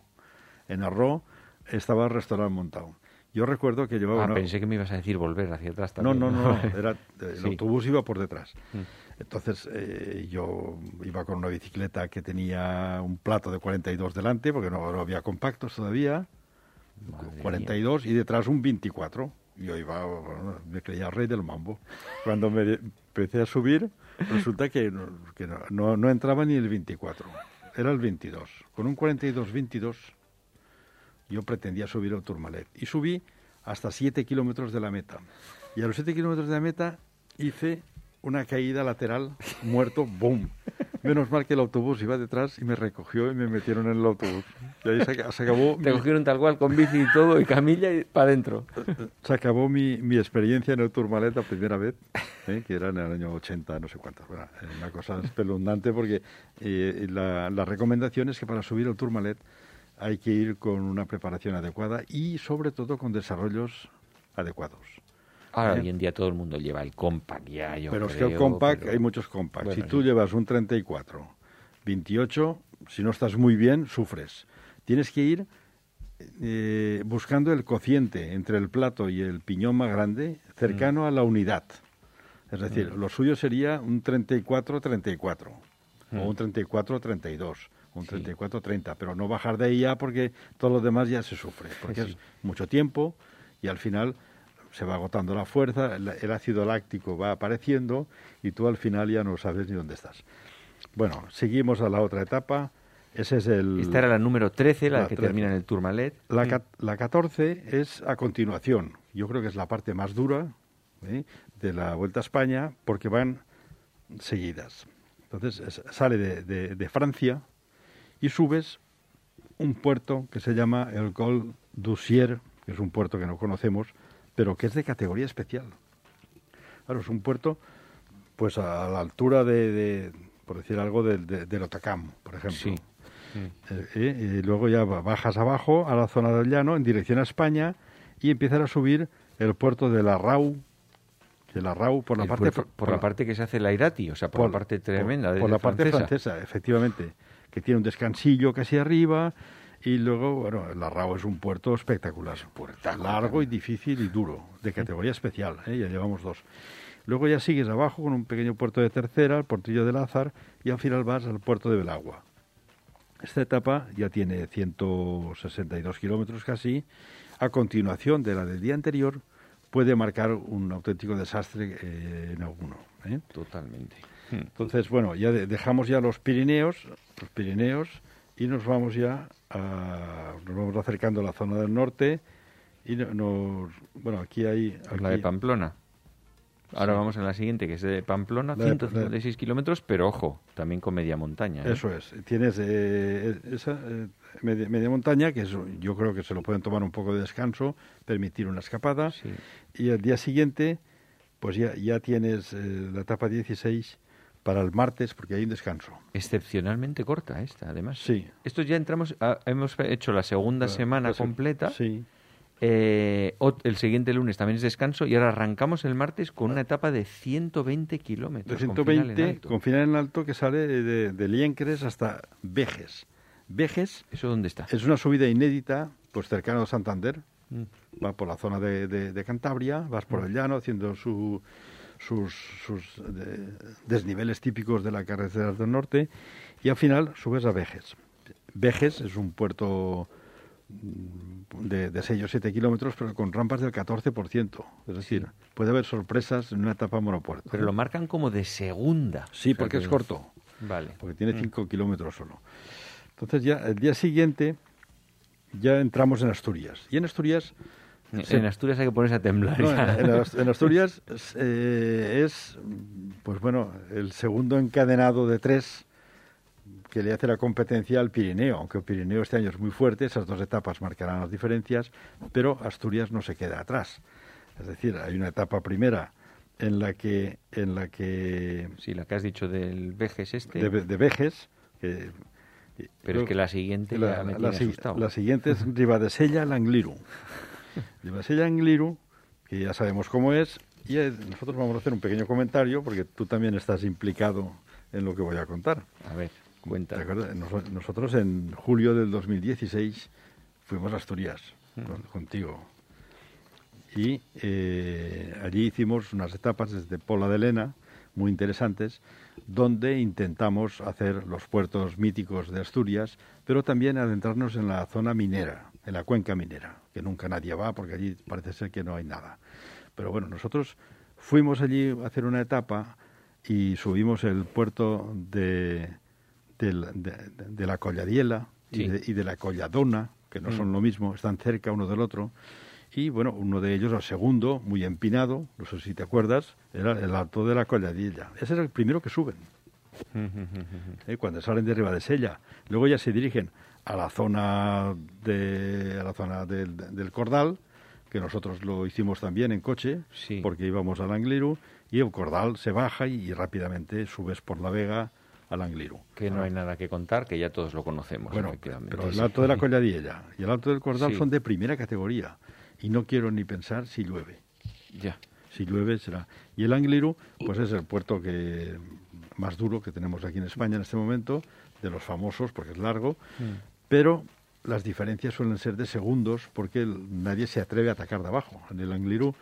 En Arro estaba el restaurante montado. Yo recuerdo que llevaba... Ah, una... pensé que me ibas a decir volver hacia atrás también. No, no, no, no. Era, el sí. autobús iba por detrás. Mm. Entonces eh, yo iba con una bicicleta que tenía un plato de 42 delante, porque no, no había compactos todavía. Madre 42 mía. y detrás un 24. Yo iba, bueno, me creía rey del mambo. Cuando me empecé a subir, resulta que, no, que no, no entraba ni el 24, era el 22. Con un 42-22 yo pretendía subir al Tourmalet. Y subí hasta 7 kilómetros de la meta. Y a los 7 kilómetros de la meta hice una caída lateral, muerto, ¡boom! Menos mal que el autobús iba detrás y me recogió y me metieron en el autobús. Y ahí se, se acabó... Te mi... cogieron tal cual con bici y todo, y camilla y para adentro. Se acabó mi, mi, experiencia en el Tourmalet la primera vez, ¿eh? que era en el año 80, no sé cuántas. Bueno, una cosa espeluznante porque eh, la, la recomendación es que para subir el Tourmalet hay que ir con una preparación adecuada y sobre todo con desarrollos adecuados. Ahora, ¿Eh? hoy en día todo el mundo lleva el compact ya, yo Pero creo, es que el compact, pero... hay muchos compacts. Bueno, si tú sí. llevas un 34, 28, si no estás muy bien, sufres. Tienes que ir eh, buscando el cociente entre el plato y el piñón más grande, cercano mm. a la unidad. Es decir, mm. lo suyo sería un 34-34 mm. o un 34-32 un 34-30, pero no bajar de ahí ya porque todo lo demás ya se sufre, porque sí. es mucho tiempo y al final se va agotando la fuerza, el, el, ácido láctico va apareciendo y tú al final ya no sabes ni dónde estás. Bueno, seguimos a la otra etapa. Ese es el... Esta era la número 13, la, la que 13. termina en el Tourmalet. La, sí. la 14 es a continuación. Yo creo que es la parte más dura ¿eh? de la Vuelta a España porque van seguidas. Entonces es, sale de, de, de Francia, y subes un puerto que se llama el Col d'Ussier, que es un puerto que no conocemos, pero que es de categoría especial. Claro, es un puerto pues a la altura de, de por decir algo, del de, de Otacam, por ejemplo. Sí. Eh, eh, y luego ya bajas abajo a la zona del llano en dirección a España y empiezas a subir el puerto de la Rau, de la Rau por la el parte puerto, por, por, la parte que se hace la Irati, o sea, por, por la parte tremenda por, de por la francesa. parte francesa, efectivamente que tiene un descansillo casi arriba y luego, bueno, el Arrao es un puerto espectacular, puerto largo y difícil y duro, de categoría especial, ¿eh? ya llevamos dos. Luego ya sigues abajo con un pequeño puerto de tercera, el portillo de Lázar, y al final vas al puerto de Belagua. Esta etapa ya tiene 162 kilómetros casi. A continuación de la del día anterior, puede marcar un auténtico desastre eh, en alguno. ¿eh? Totalmente. Entonces, bueno, ya de, dejamos ya los Pirineos, los Pirineos, y nos vamos ya a, nos vamos acercando a la zona del norte y nos, bueno, aquí hay... Aquí, la de Pamplona. Ahora sí. vamos en la siguiente, que es de Pamplona, la 156 de, kilómetros, pero ojo, también con media montaña. ¿eh? Eso es. Tienes eh, esa eh, media, media, montaña, que es, yo creo que se lo pueden tomar un poco de descanso, permitir una escapada. Sí. Y el día siguiente, pues ya, ya tienes eh, la etapa 16 para el martes porque hay un descanso. Excepcionalmente corta esta, además. Sí. Esto ya entramos, a, hemos hecho la segunda claro, semana completa. Sí. Eh, el siguiente lunes también es descanso y ahora arrancamos el martes con una etapa de 120 kilómetros. De 120 con final en alto, que sale de, de Liencres hasta Vejes. Vejes. ¿Eso dónde está? Es una subida inédita, pues cercano a Santander. Mm. Va por la zona de, Cantabria, vas por el llano haciendo su, sus, sus desniveles típicos de la carretera del norte y al final subes a Vejes. Vejes es un puerto mm, de, de 6 o 7 kilómetros, pero con rampas del 14%. Es decir, puede haber sorpresas en una etapa monopuerto. Pero lo marcan como de segunda. Sí, porque es corto. Vale. Porque tiene 5 mm. kilómetros solo. Entonces ya el día siguiente ya entramos en Asturias. Y en Asturias... En Asturias hay que ponerse a temblar. en, Asturias eh, es, pues bueno, el segundo encadenado de tres que le hace la competencia al Pirineo, aunque el Pirineo este año es muy fuerte, esas dos etapas marcarán las diferencias, pero Asturias no se queda atrás. Es decir, hay una etapa primera en la que... En la que sí, la que has dicho del Vejes este. De, de Vejes, que pero es que la siguiente la, me la, la, siguiente es Ribadesella Langliru. Ribadesella Langliru, que ya sabemos cómo es, y eh, nosotros vamos a hacer un pequeño comentario porque tú también estás implicado en lo que voy a contar. A ver, cuenta. nosotros en julio del 2016 fuimos a Asturias contigo. Y eh, allí hicimos unas etapas desde Pola de Lena, muy interesantes, donde intentamos hacer los puertos míticos de Asturias, pero también adentrarnos en la zona minera, en la cuenca minera, que nunca nadie va porque allí parece ser que no hay nada. Pero bueno, nosotros fuimos allí a hacer una etapa y subimos el puerto de, de, la Colladiela y, de, la Colladona, que no son mm. lo mismo, están cerca uno del otro, y bueno, uno de ellos, el segundo, muy empinado, no sé si te acuerdas, era el alto de la colladilla. Ese es el primero que suben. ¿Eh? Cuando salen de arriba de Sella. Luego ya se dirigen a la zona, de, a la zona del, Cordal, que nosotros lo hicimos también en coche, porque íbamos al Angliru, y el Cordal se baja y, rápidamente subes por la Vega al Angliru. Que no hay nada que contar, que ya todos lo conocemos. Bueno, pero el alto de la colladilla y el alto del Cordal son de primera categoría y no quiero ni pensar si llueve. Ya. Si llueve será. Y el Angliru, pues es el puerto que más duro que tenemos aquí en España en este momento, de los famosos, porque es largo, mm. Pero las diferencias suelen ser de segundos porque nadie se atreve a atacar de abajo. En el Angliru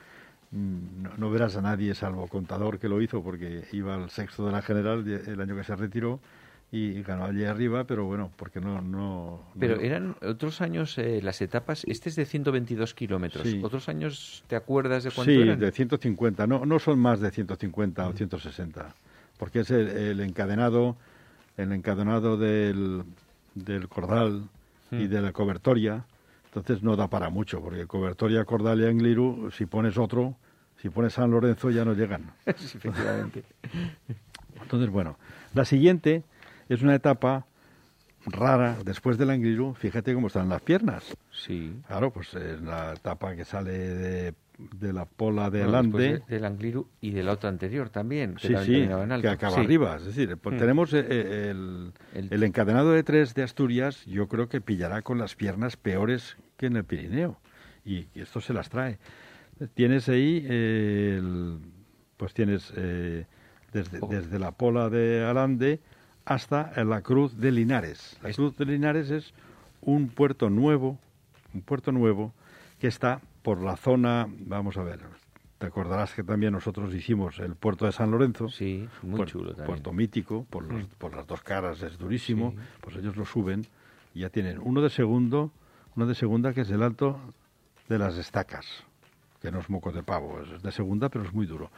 mm, no, verás a nadie salvo contador que lo hizo porque iba al sexto de la general el año que se retiró y ganó allí arriba, pero bueno, porque no... no pero eran otros años eh, las etapas, este es de 122 kilómetros, otros años, ¿te acuerdas de cuánto sí, de 150, no, no son más de 150 o 160, porque es el, encadenado, el encadenado del, del Cordal y de la Cobertoria, entonces no da para mucho, porque Cobertoria, Cordal y Angliru, si pones otro, si pones San Lorenzo ya no llegan. efectivamente. Entonces, bueno, la siguiente es una etapa rara después del Angliru, fíjate cómo están las piernas. Sí. Claro, pues es la etapa que sale de, la pola de Alande. del Angliru y del otro anterior también. Que sí, sí, que acaba arriba. Es decir, pues mm. tenemos eh, eh, el, el, encadenado de tres de Asturias, yo creo que pillará con las piernas peores que en el Pirineo. Y, esto se las trae. Tienes ahí, pues tienes eh, desde, oh. desde la pola de Alande hasta la Cruz de Linares. La Cruz de Linares es un puerto nuevo, un puerto nuevo que está por la zona, vamos a ver, te acordarás que también nosotros hicimos el puerto de San Lorenzo. Sí, muy chulo también. Puerto mítico, por, mm. por las dos caras es durísimo, pues ellos lo suben y ya tienen uno de segundo, uno de segunda que es el alto de las estacas, que no es moco de pavo, es de segunda pero es muy duro.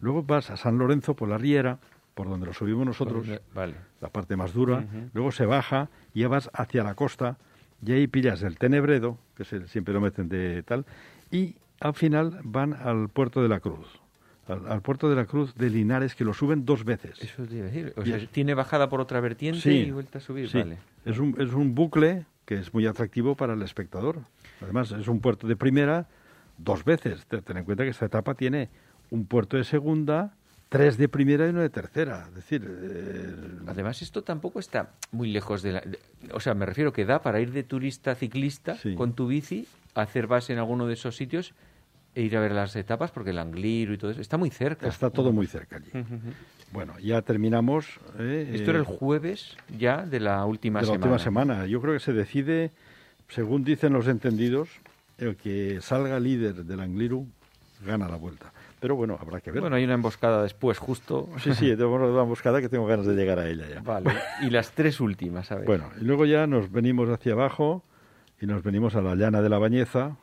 Luego vas a San Lorenzo por la Riera, por donde lo subimos nosotros, la parte más dura, luego se baja y ya vas hacia la costa y ahí pillas el Tenebredo, que siempre lo meten de tal, y al final van al puerto de la Cruz. Al, puerto de la Cruz de Linares, que lo suben dos veces. Eso te decir. O sea, tiene bajada por otra vertiente y vuelta a subir. Vale. Es, un, es un bucle que es muy atractivo para el espectador. Además, es un puerto de primera dos veces. Ten en cuenta que esta etapa tiene un puerto de segunda, tres de primera y uno de tercera. Es decir, eh, además esto tampoco está muy lejos de la, o sea, me refiero que da para ir de turista ciclista con tu bici hacer base en alguno de esos sitios e ir a ver las etapas, porque el Angliru y todo eso está muy cerca. Está todo muy cerca allí. Bueno, ya terminamos. ¿eh? Esto era el Eh, jueves ya de la última de la semana. última semana. Yo creo que se decide, según dicen los entendidos, el que salga líder del Angliru gana la vuelta. Pero bueno, habrá que ver. Bueno, hay una emboscada después, justo. Sí, sí, tengo una emboscada que tengo ganas de llegar a ella ya. Vale. Y las tres últimas, a ver. Bueno, y luego ya nos venimos hacia abajo y nos venimos a la llana de la Bañeza.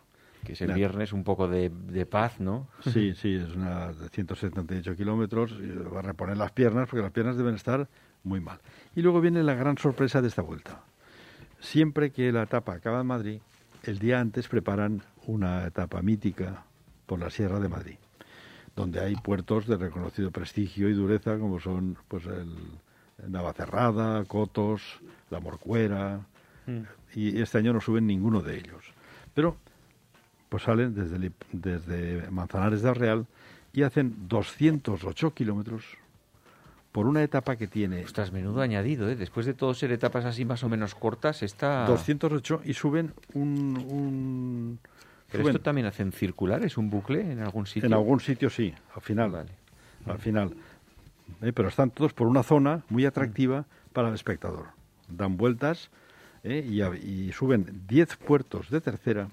que es el la- viernes un poco de, de paz, ¿no? Sí, sí, es una de 178 kilómetros. y Va a reponer las piernas porque las piernas deben estar muy mal. Y luego viene la gran sorpresa de esta vuelta. Siempre que la etapa acaba en Madrid, el día antes preparan una etapa mítica por la Sierra de Madrid, donde hay puertos de reconocido prestigio y dureza como son pues el Navacerrada, Cotos, La Morcuera, y este año no suben ninguno de ellos. Pero pues salen desde, desde Manzanares del Real y hacen 208 kilómetros por una etapa que tiene Ostras, menudo añadido, ¿eh? Después de todo ser etapas así más o menos cortas, está... 208 y suben un... un- Pero suben- esto también hacen circulares, un bucle en algún sitio. en algún sitio sí, al final. Vale. Al final. Eh, pero están todos por una zona muy atractiva para el espectador. Dan vueltas eh, y, suben 10 puertos de tercera,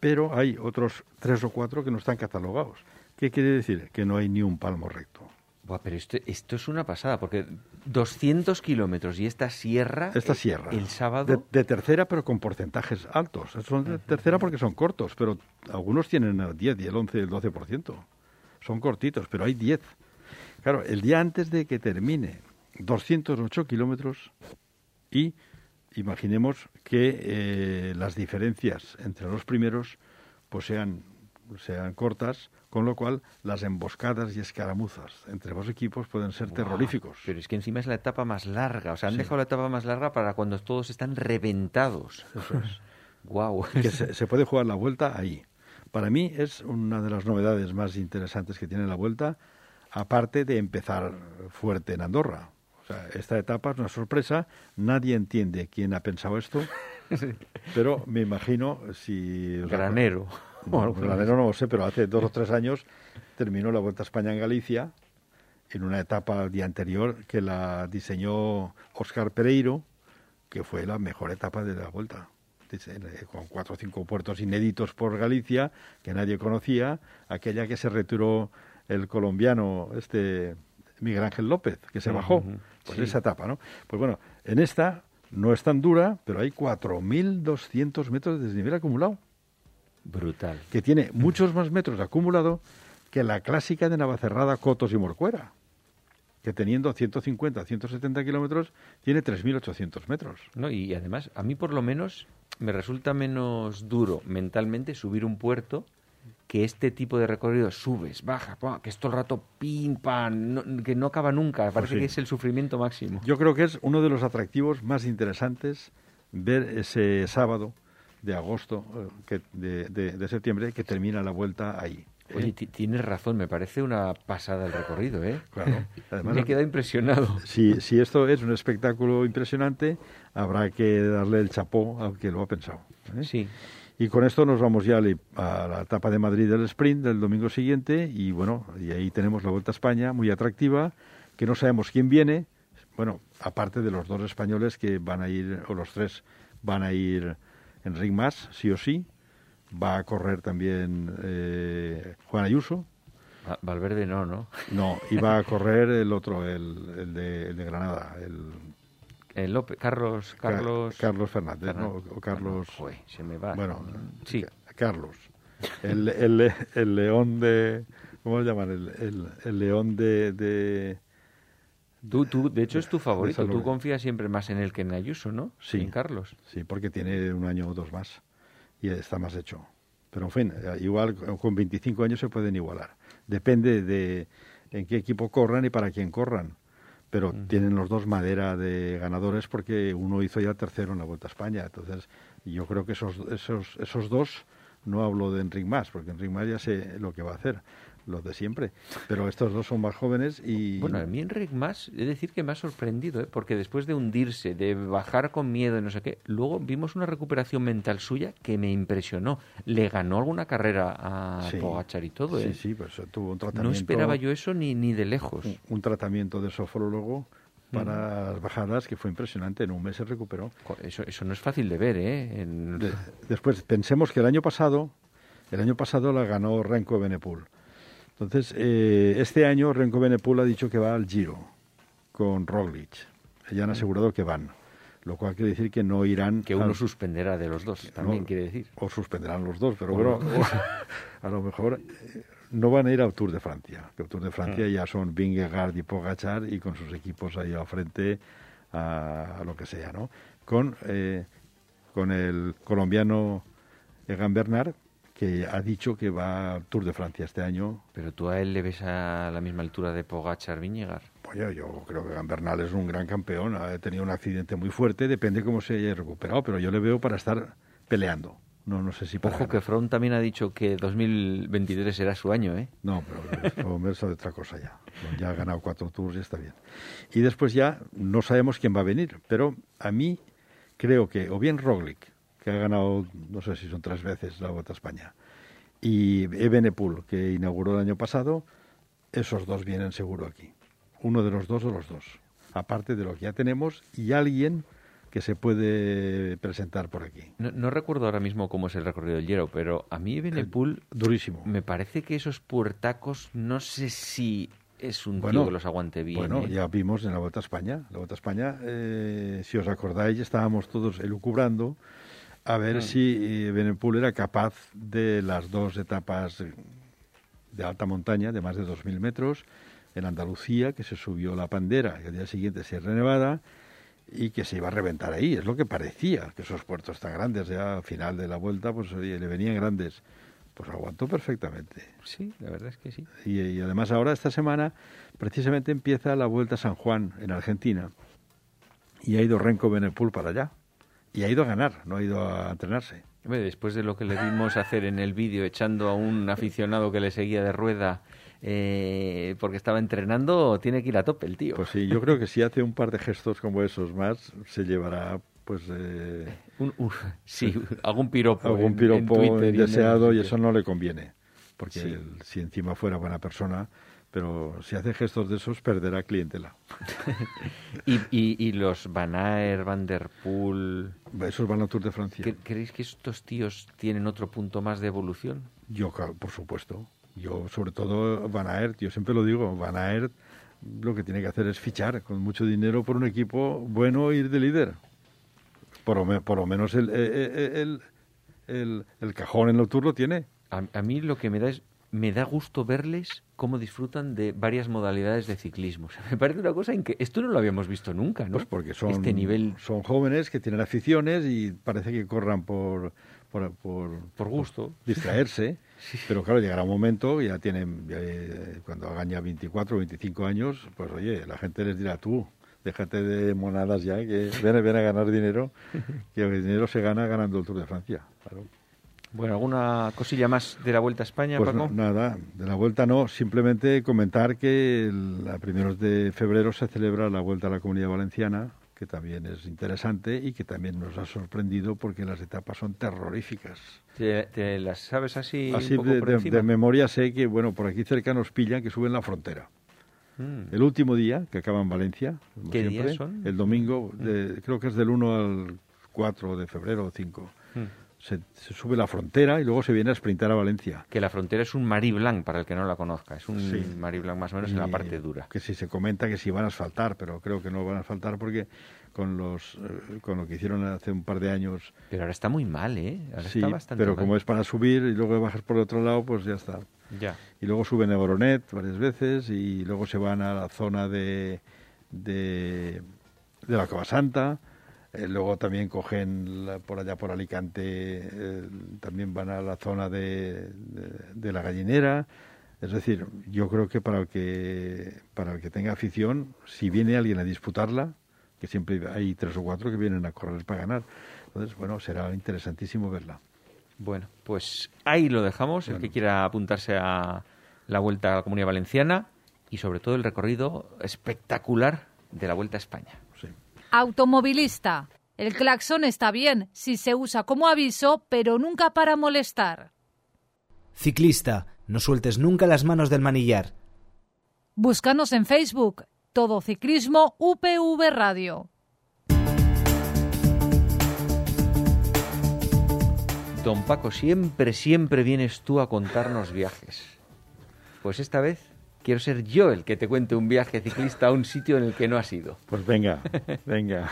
pero hay otros tres o cuatro que no están catalogados. ¿Qué quiere decir? Que no hay ni un palmo recto. Buah, pero esto, esto es una pasada, porque 200 kilómetros y esta sierra... Esta eh, sierra. El sábado... De, de tercera, pero con porcentajes altos. Son de tercera porque son cortos, pero algunos tienen el 10 y el 11 y el 12%. Son cortitos, pero hay 10. Claro, el día antes de que termine 208 kilómetros y imaginemos que eh, las diferencias entre los primeros pues sean, sean cortas, con lo cual las emboscadas y escaramuzas entre los equipos pueden ser terroríficos. Pero es que encima es la etapa más larga. O sea, han Sí. dejado la etapa más larga para cuando todos están reventados. Eso es. Guau. que se, se puede jugar la vuelta ahí. Para mí es una de las novedades más interesantes que tiene la vuelta, aparte de empezar fuerte en Andorra. O sea, esta etapa es una sorpresa, nadie entiende quién ha pensado esto, pero me imagino si... Granero. acu- No, Granero no lo sé, pero hace dos o tres años terminó la Vuelta a España en Galicia, en una etapa al día anterior que la diseñó Óscar Pereiro, que fue la mejor etapa de la Vuelta. Eh, con cuatro o cinco puertos inéditos por Galicia que nadie conocía, aquella que se retiró el colombiano este Miguel Ángel López, que se bajó, pues sí. esa etapa, ¿no? Pues bueno, en esta no es tan dura, pero hay 4.200 metros de desnivel acumulado, Brutal. que tiene muchos más metros acumulado que la clásica de Navacerrada, Cotos y Morcuera, que teniendo 150, 170 kilómetros, tiene 3.800 metros. No, y además, a mí por lo menos me resulta menos duro mentalmente subir un puerto que este tipo de recorrido subes, bajas, que es todo el rato pim, pam, no- que no acaba nunca. Parece sí. que es el sufrimiento máximo. Yo creo que es uno de los atractivos más interesantes ver ese sábado de agosto, eh, que, de, de- de septiembre, que termina la vuelta ahí. ¿eh? Oye, ti- tienes razón, me parece una pasada el recorrido, ¿eh? Claro. Además, me he quedado impresionado. si, si esto es un espectáculo impresionante, habrá que darle el chapó al que lo ha pensado. ¿eh? Sí. Y con esto nos vamos ya a la etapa de Madrid del sprint del domingo siguiente. Y bueno, y ahí tenemos la Vuelta a España muy atractiva, que no sabemos quién viene, bueno, aparte de los dos españoles que van a ir, o los tres van a ir en Ring Más, sí o sí, va a correr también eh, Juan Ayuso, Va- Valverde no, ¿no? no, y va a correr el otro, el, el de, el de Granada, el Eh, López, Carlos, Ca- Carlos... Carlos Fernández, Fernández. ¿no? o Carlos... Joder, se me va. Bueno, sí. Ca- Carlos. El, el, le- el león de. ¿Cómo lo llaman? El, el, león de. de Tú, tú, de hecho, es tu favorito. Tú confías siempre más en él que en Ayuso, ¿no? Sí. En Carlos. sí, porque tiene un año o dos más y está más hecho. Pero en fin, igual con 25 años se pueden igualar. Depende de en qué equipo corran y para quién corran. Pero tienen los dos madera de ganadores porque uno hizo ya tercero en la Vuelta a España. Entonces, yo creo que esos, esos, esos dos, no hablo de Enric Más, porque Enric Más ya sé lo que va a hacer. Los de siempre. Pero estos dos son más jóvenes y... Bueno, a mí Enric más, es decir que me ha sorprendido, ¿eh? porque después de hundirse, de bajar con miedo y no sé qué, luego vimos una recuperación mental suya que me impresionó. Le ganó alguna carrera a Pogachar y todo, Sí, ¿eh? sí, pues tuvo un tratamiento... No esperaba yo eso ni, ni de lejos. Un, un tratamiento de sofrólogo para las bajadas que fue impresionante. En un mes se recuperó. Eso, eso no es fácil de ver, ¿eh? En... De, después, pensemos que el año pasado, el año pasado la ganó Renko Benepul. Entonces, eh, este año Renko Benepul ha dicho que va al Giro con Roglic. Ya han asegurado que van. Lo cual quiere decir que no irán... Que uno al- suspenderá de los dos, también no, quiere decir. O suspenderán los dos, pero bueno, a lo mejor eh, no van a ir al Tour de Francia. Que el Tour de Francia ya son Vingegaard y Pogachar y con sus equipos ahí al frente a, a lo que sea, ¿no? Con, eh, con el colombiano Egan Bernard, que ha dicho que va al Tour de Francia este año. Pero tú a él le ves a la misma altura de Pogachar Viñegar. Pues yo, yo creo que Bernal es un gran campeón, ha tenido un accidente muy fuerte, depende cómo se haya recuperado, pero yo le veo para estar peleando. No, no sé si para Ojo que. Front también ha dicho que 2023 será su año, ¿eh? No, pero Homer sabe otra cosa ya. Ya ha ganado cuatro tours y está bien. Y después ya no sabemos quién va a venir, pero a mí creo que o bien Roglic, que ha ganado, no sé si son tres veces la Vuelta a España, y Ebenepul, que inauguró el año pasado, esos dos vienen seguro aquí. Uno de los dos o los dos. Aparte de lo que ya tenemos y alguien que se puede presentar por aquí. No, no recuerdo ahora mismo cómo es el recorrido del Hierro, pero a mí Benepool Durísimo. me parece que esos puertacos, no sé si es un Bueno, tío que los aguante bien. Bueno, ¿eh? ya vimos en la Vuelta a España. La Vuelta a España, eh, si os acordáis, estábamos todos elucubrando a ver si eh, Benepul era capaz de las dos etapas de alta montaña, de más de 2.000 metros, en Andalucía, que se subió la pandera y al día siguiente Sierra Nevada, y que se iba a reventar ahí. Es lo que parecía, que esos puertos tan grandes, ya al final de la vuelta, pues oye, le venían grandes. Pues aguantó perfectamente. Sí, la verdad es que sí. Y, y además ahora esta semana precisamente empieza la Vuelta a San Juan en Argentina y ha ido Renko Benepul para allá y ha ido a ganar, no ha ido a entrenarse. Después de lo que le vimos hacer en el vídeo echando a un aficionado que le seguía de rueda eh, porque estaba entrenando, tiene que ir a tope el tío. Pues sí, yo creo que si hace un par de gestos como esos más, se llevará pues eh, Un- un- sí, algún piropo. algún en- en piropo Twitter y en el- y eso no le conviene, porque Sí. él, si encima fuera buena persona, pero si hace gestos de esos perderá clientela. Y, y, y los Van Aert, Van der Poel... Esos van al Tour de Francia. ¿cre- ¿Creéis que estos tíos tienen otro punto más de evolución? Yo, por supuesto. Yo, sobre todo, Van Aert, yo siempre lo digo, Van Aert lo que tiene que hacer es fichar con mucho dinero por un equipo bueno e ir de líder. Por lo, me- por lo menos el, el, el, el- cajón en el Tour lo tiene. A, a mí lo que me da es me da gusto verles cómo disfrutan de varias modalidades de ciclismo. O sea, me parece una cosa en que esto no lo habíamos visto nunca, ¿no? Pues porque son, este nivel son jóvenes que tienen aficiones y parece que corran por, por, por, por gusto. distraerse. Pero claro, llegará un momento, ya tienen, ya, eh, cuando hagan ya 24 o 25 años, pues oye, la gente les dirá tú, déjate de monadas ya, que ven, ven a ganar dinero, que el dinero se gana ganando el Tour de Francia. Claro. Bueno, ¿alguna cosilla más de la Vuelta a España, Pues Paco? no- nada, de la vuelta no, simplemente comentar que el- a primeros de febrero se celebra la Vuelta a la Comunidad Valenciana, que también es interesante y que también nos ha sorprendido porque las etapas son terroríficas. ¿Te, te las sabes así, Así un poco de, por de- encima? de memoria sé que, bueno, por aquí cerca nos pillan que suben la frontera. Mm. El último día, que acaba en Valencia, como ¿Qué siempre, días son? el domingo, de- creo que es del 1 al 4 de febrero o 5. Mm. Se, se sube la frontera y luego se viene a sprintar a Valencia. Que la frontera es un Marie Blanc, para el que no la conozca. Es un Sí. Marie Blanc más o menos en la parte dura. Que si se comenta que si van a asfaltar, pero creo que no van a asfaltar porque con los eh, con lo que hicieron hace un par de años, Pero ahora está muy mal, ¿eh? Ahora sí, está bastante pero mal. como es para subir y luego bajas por el otro lado, pues ya está. Ya. Y luego suben a Boronet varias veces y luego se van a la zona de, de, de la Cova Santa. Eh, luego también cogen la- por allá por Alicante, eh, también van a la zona de, de, de la gallinera. Es decir, yo creo que para el que para el que tenga afición, si viene alguien a disputarla, que siempre hay tres o cuatro que vienen a correr para ganar, entonces bueno, será interesantísimo verla. Bueno, pues ahí lo dejamos. El que quiera apuntarse a, la Vuelta a la Comunidad Valenciana y sobre todo el recorrido espectacular de la Vuelta a España. Automovilista. El claxon está bien si se usa como aviso, pero nunca para molestar. Ciclista. No sueltes nunca las manos del manillar. Búscanos en Facebook. Todo Ciclismo UPV Radio. Don Paco, siempre, siempre vienes tú a contarnos viajes. Pues esta vez quiero ser yo el que te cuente un viaje ciclista a un sitio en el que no has ido. Pues venga, venga.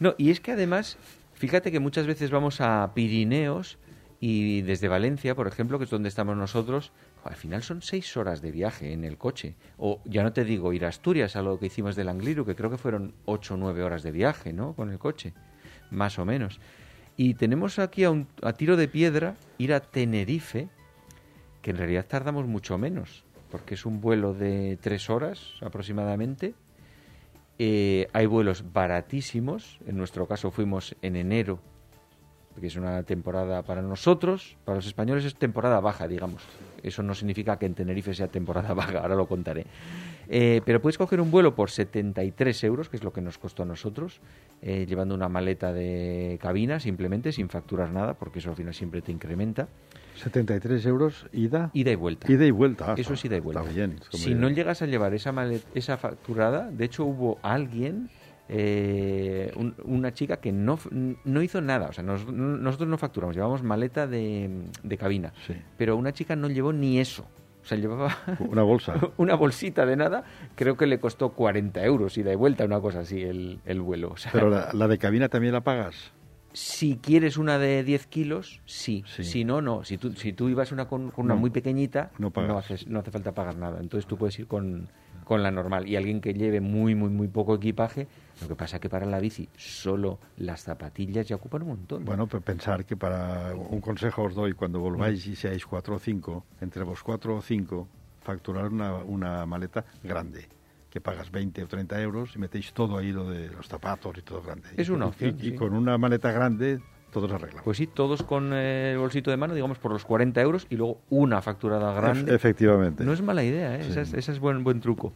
No, y es que además, fíjate que muchas veces vamos a Pirineos y desde Valencia, por ejemplo, que es donde estamos nosotros, al final son seis horas de viaje en el coche. O ya no te digo ir a Asturias, a lo que hicimos del Angliru, que creo que fueron ocho o nueve horas de viaje, ¿no? Con el coche, más o menos. Y tenemos aquí a, un, a tiro de piedra ir a Tenerife, que en realidad tardamos mucho menos, porque es un vuelo de tres horas aproximadamente. Eh, hay vuelos baratísimos, en nuestro caso fuimos en enero, que es una temporada para nosotros, para los españoles es temporada baja, digamos. Eso no significa que en Tenerife sea temporada baja, ahora lo contaré. Eh, pero puedes coger un vuelo por 73 euros, que es lo que nos costó a nosotros, eh, llevando una maleta de cabina simplemente, sin facturar nada, porque eso al final siempre te incrementa. 73 euros ida. Ida y vuelta. Ida y vuelta. ah, Eso es ida y vuelta. Está bien. está muy Si bien. no llegas a llevar esa, malet- esa facturada, de hecho hubo alguien, eh, un- una chica que no, no hizo nada, o sea, nos- nosotros no facturamos, llevamos maleta de, de cabina, Sí. pero una chica no llevó ni eso, o sea, llevaba Una bolsa. una bolsita de nada, creo que le costó 40 euros ida y vuelta, una cosa así, el, el vuelo. O sea, Pero la, la de cabina también la pagas. Si quieres una de 10 kilos, sí. Sí. Si no, no. Si tú, si tú ibas una con, con una No. muy pequeñita, No pagas. haces- no hace falta pagar nada. Entonces tú puedes ir con, con la normal. Y alguien que lleve muy, muy, muy poco equipaje, lo que pasa es que para la bici solo las zapatillas ya ocupan un montón. Bueno, pues pensar que para un consejo os doy, cuando volváis y seáis cuatro o cinco, entre vos cuatro o cinco, facturar una, una maleta grande, que pagas 20 o 30 euros y metéis todo ahí, lo de los zapatos y todo grande. Es una opción, Y, sí. con una maleta grande, todo se arregla. Pues sí, todos con eh, el bolsito de mano, digamos, por los 40 euros y luego una facturada grande. Ef- Efectivamente. No es mala idea, ¿eh? Sí. ese es, ese es buen, buen truco.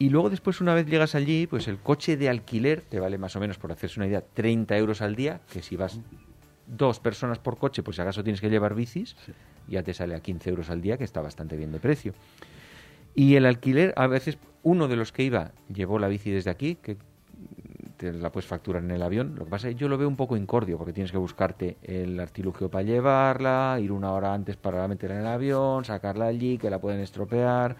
Y luego después, una vez llegas allí, pues el coche de alquiler te vale más o menos, por hacerse una idea, 30 euros al día, que si vas dos personas por coche, pues si acaso tienes que llevar bicis, ya te sale a 15 euros al día, que está bastante bien de precio. Y el alquiler, a veces uno de los que iba llevó la bici desde aquí, que te la puedes facturar en el avión. Lo que pasa es que yo lo veo un poco incordio, porque tienes que buscarte el artilugio para llevarla, ir una hora antes para meterla en el avión, sacarla allí, que la pueden estropear.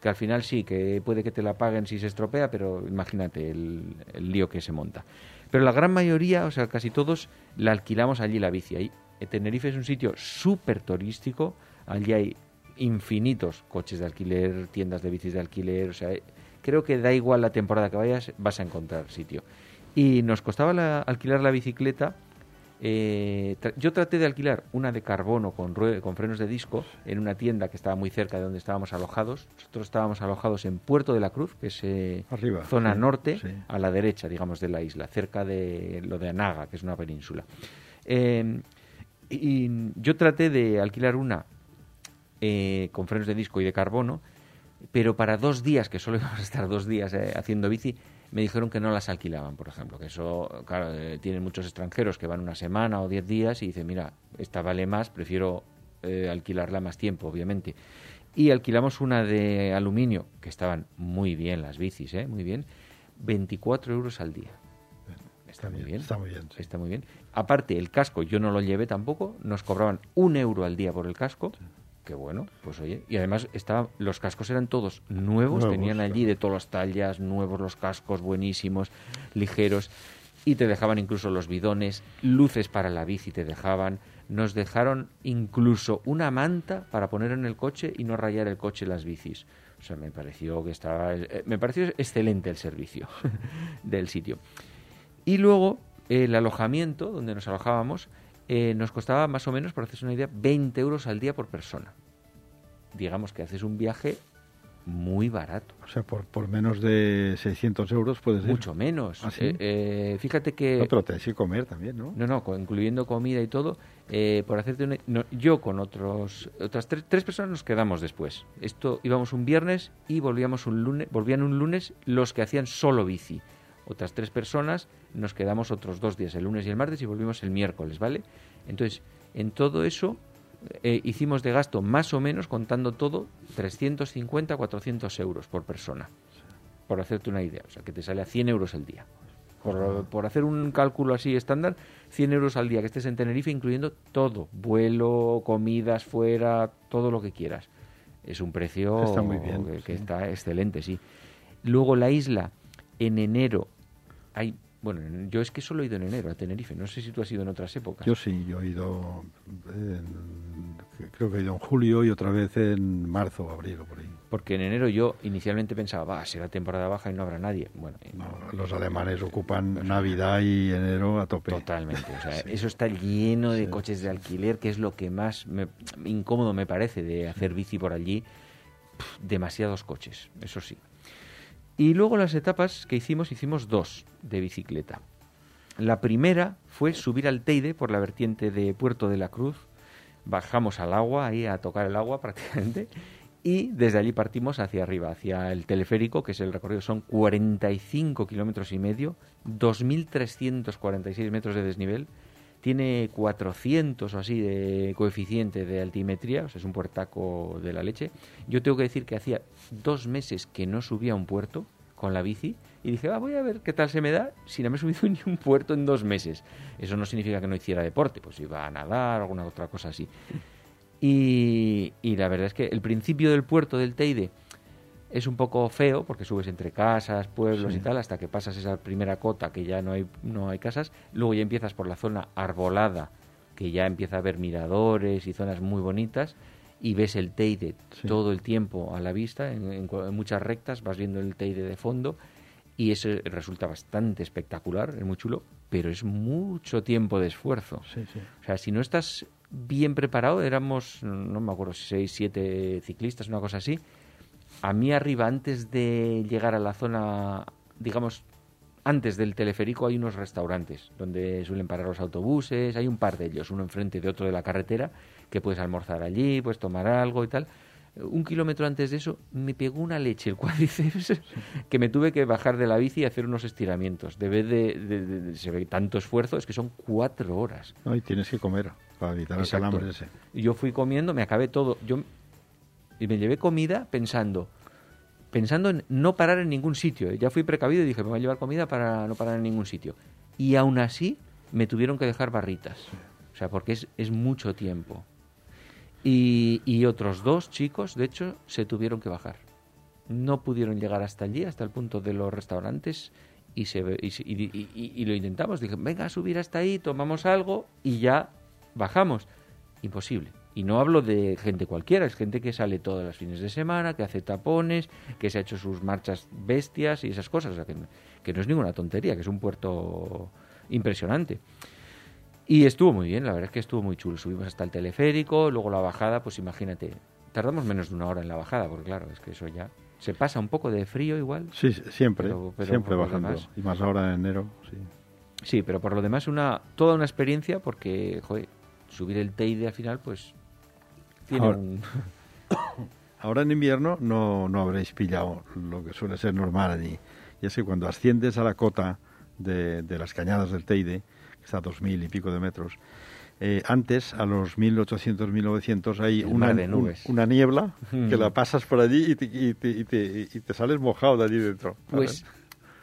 Que al final sí, que puede que te la paguen si se estropea, pero imagínate el, lío que se monta. Pero la gran mayoría, o sea, casi todos, la alquilamos allí la bici. Eh, Tenerife es un sitio súper turístico, allí hay infinitos coches de alquiler, tiendas de bicis de alquiler, o sea, eh, creo que da igual la temporada que vayas, vas a encontrar sitio. Y nos costaba la- alquilar la bicicleta. eh, tra- yo traté de alquilar una de carbono con, con frenos de disco en una tienda que estaba muy cerca de donde estábamos alojados. Nosotros estábamos alojados en Puerto de la Cruz, que es eh, Arriba, zona sí, norte, sí. a la derecha, digamos, de la isla, cerca de lo de Anaga, que es una península. Eh, y yo traté de alquilar una eh, con frenos de disco y de carbono, pero para dos días, que solo íbamos a estar dos días eh, haciendo bici, me dijeron que no las alquilaban, por ejemplo, que eso, claro, eh, tienen muchos extranjeros que van una semana o diez días y dicen, mira, esta vale más, prefiero eh, alquilarla más tiempo, obviamente. Y alquilamos una de aluminio, que estaban muy bien las bicis, ¿eh? muy bien, 24 euros al día. Está muy bien. Está muy bien. sí. Está muy bien. Aparte, el casco yo no lo llevé tampoco. Nos cobraban un euro al día por el casco. Que bueno, pues oye. Y además estaba, los cascos eran todos nuevos. Nuevos, tenían allí de todas las tallas, nuevos los cascos, buenísimos, ligeros. Y te dejaban incluso los bidones, luces para la bici te dejaban. Nos dejaron incluso una manta para poner en el coche y no rayar el coche las bicis. O sea, me pareció que estaba, eh, me pareció excelente el servicio del sitio. Y luego el alojamiento, donde nos alojábamos, eh, nos costaba más o menos, por hacerse una idea, 20 euros al día por persona. Digamos que haces un viaje muy barato. O sea, por, por menos de 600 euros puedes ir. Mucho menos. ¿Ah, sí? Eh, eh, fíjate que... No, pero que comer también, ¿no? No, no, incluyendo comida y todo. eh, por hacerte una- no, yo con otros otras tres, tres personas nos quedamos después. Esto íbamos un viernes y volvíamos un lunes, volvían un lunes los que hacían solo bici. Otras tres personas nos quedamos otros dos días, el lunes y el martes y volvimos el miércoles, ¿vale? Entonces, en todo eso eh, hicimos de gasto más o menos, contando todo, 350, 400 euros por persona. Por hacerte una idea. O sea, que te sale a 100 euros al día. Por, por hacer un cálculo así estándar, 100 euros al día que estés en Tenerife, incluyendo todo, vuelo, comidas fuera, todo lo que quieras. Es un precio Está muy bien, que, que está excelente, sí. Luego la isla, en enero, hay, bueno, en- yo es que solo he ido en enero a Tenerife, no sé si tú has ido en otras épocas. Yo sí, yo he ido, en- creo que he ido en julio y otra vez en marzo o abril o por ahí. Porque en enero yo inicialmente pensaba, va, será temporada baja y no habrá nadie. Bueno, No, los alemanes ocupan Navidad y enero a tope. Totalmente. O sea, eso está lleno de Sí. coches de alquiler, que es lo que más me- incómodo me parece de hacer bici por allí. Demasiados coches, eso sí. Y luego las etapas que hicimos, hicimos dos de bicicleta. La primera fue subir al Teide por la vertiente de Puerto de la Cruz. Bajamos al agua, ahí a tocar el agua prácticamente. Y desde allí partimos hacia arriba, hacia el teleférico, que es el recorrido, son 45 kilómetros y medio, 2.346 metros de desnivel, tiene 400 o así de coeficiente de altimetría, o sea, es un puertaco de la leche. Yo tengo que decir que hacía dos meses que no subía un puerto con la bici y dije, "Va, voy a ver qué tal se me da si no me he subido ni un puerto en dos meses. Eso no significa que no hiciera deporte, pues iba a nadar, alguna otra cosa así. Y la verdad es que el principio del puerto del Teide es un poco feo porque subes entre casas, pueblos Sí. y tal, hasta que pasas esa primera cota que ya no hay, no hay casas. Luego ya empiezas por la zona arbolada, que ya empieza a haber miradores y zonas muy bonitas. Y ves el Teide Sí. todo el tiempo a la vista, en, en muchas rectas, vas viendo el Teide de fondo. Y eso resulta bastante espectacular, es muy chulo, pero es mucho tiempo de esfuerzo. Sí. O sea, si no estás bien preparado, éramos, no me acuerdo, seis, siete ciclistas, una cosa así. A mí arriba, antes de llegar a la zona, digamos, antes del teleférico hay unos restaurantes donde suelen parar los autobuses, hay un par de ellos, uno enfrente de otro de la carretera, que puedes almorzar allí, puedes tomar algo y tal. Un kilómetro antes de eso me pegó una leche el cuádriceps que me tuve que bajar de la bici y hacer unos estiramientos. De vez de, de- de- de- se ve tanto esfuerzo, es que son cuatro horas. No, y tienes que comer para evitar Exacto. el calambre ese. Yo fui comiendo, me acabé todo. Yo y me llevé comida pensando pensando en no parar en ningún sitio. Ya fui precavido y dije, me voy a llevar comida para no parar en ningún sitio. Y aún así me tuvieron que dejar barritas. O sea, porque es, es mucho tiempo. Y, y otros dos chicos, de hecho, se tuvieron que bajar. No pudieron llegar hasta allí, hasta el punto de los restaurantes, y, se, y- y- y lo intentamos. Dije, venga a subir hasta ahí, tomamos algo y ya bajamos. Imposible. Y no hablo de gente cualquiera, es gente que sale todos los fines de semana, que hace tapones, que se ha hecho sus marchas bestias y esas cosas. O sea, que, no- que no es ninguna tontería, que es un puerto impresionante. Y estuvo muy bien, la verdad es que estuvo muy chulo. Subimos hasta el teleférico, luego la bajada, pues imagínate, tardamos menos de una hora en la bajada, porque claro, es que eso ya se pasa un poco de frío igual. Sí, siempre, Pero- pero siempre bajando. demás- Y más ahora en enero, sí. Sí, pero por lo demás una toda una experiencia porque, joder, subir el Teide al final, pues tiene Ahora- un... Ahora en invierno no, no habréis pillado lo que suele ser normal allí. Y es que cuando asciendes a la cota de, de las cañadas del Teide, que está a dos mil y pico de metros, eh, antes, a los 1800, 1900, hay una, un- una niebla Mm. que la pasas por allí y te, y te- y te- y te sales mojado de allí dentro. Pues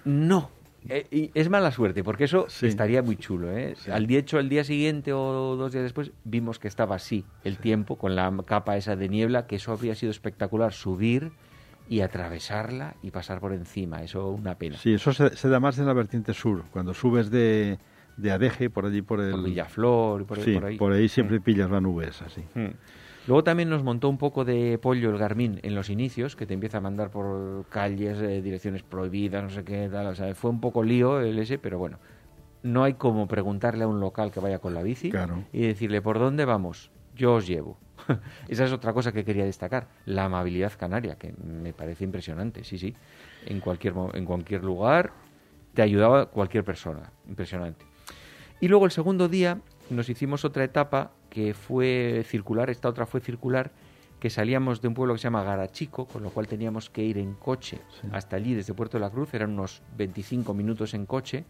no. Eh, y es mala suerte, porque eso Sí. estaría muy chulo. ¿eh? Sí. Al día hecho, el día siguiente o dos días después, vimos que estaba así el tiempo, con la capa esa de niebla, que eso habría sido espectacular, subir y atravesarla y pasar por encima. Eso una pena. Sí, eso se, se da más en la vertiente sur. Cuando subes de, de Adeje, por allí, por el... Por Villaflor y por, sí, por ahí. siempre pillas la nube esa, sí. Mm. Luego también nos montó un poco de pollo el Garmin en los inicios, que te empieza a mandar por calles, eh, direcciones prohibidas, no sé qué tal. O sea, fue un poco lío el ese, pero bueno. No hay como preguntarle a un local que vaya con la bici Claro. y decirle, ¿por dónde vamos? Yo os llevo. Esa es otra cosa que quería destacar, la amabilidad canaria, que me parece impresionante, sí, sí. En cualquier, en cualquier lugar te ayudaba cualquier persona, impresionante. Y luego el segundo día nos hicimos otra etapa que fue circular, esta otra fue circular, que salíamos de un pueblo que se llama Garachico, con lo cual teníamos que ir en coche hasta allí desde Puerto de la Cruz, eran unos 25 minutos en coche,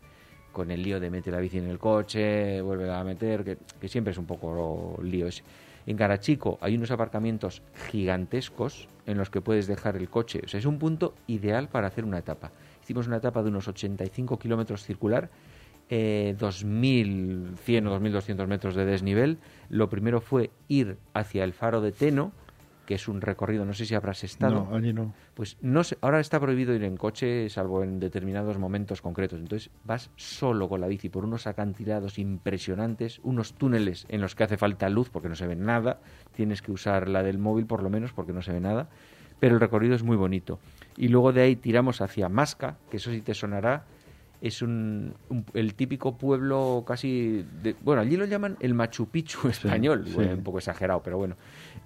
con el lío de meter la bici en el coche, vuelve a meter, que, siempre es un poco lío ese. En Garachico hay unos aparcamientos gigantescos en los que puedes dejar el coche. O sea, es un punto ideal para hacer una etapa. Hicimos una etapa de unos 85 kilómetros circular, eh, 2.100 o 2.200 metros de desnivel. Lo primero fue ir hacia el faro de Teno, que es un recorrido, no sé si habrás estado. No, allí no. Pues no ahora está prohibido ir en coche, salvo en determinados momentos concretos. Entonces vas solo con la bici por unos acantilados impresionantes, unos túneles en los que hace falta luz porque no se ve nada. Tienes que usar la del móvil por lo menos porque no se ve nada. Pero el recorrido es muy bonito. Y luego de ahí tiramos hacia Masca, que eso sí te sonará. Es un, el típico pueblo casi... De, bueno, allí lo llaman el Machu Picchu español, un poco exagerado, pero bueno.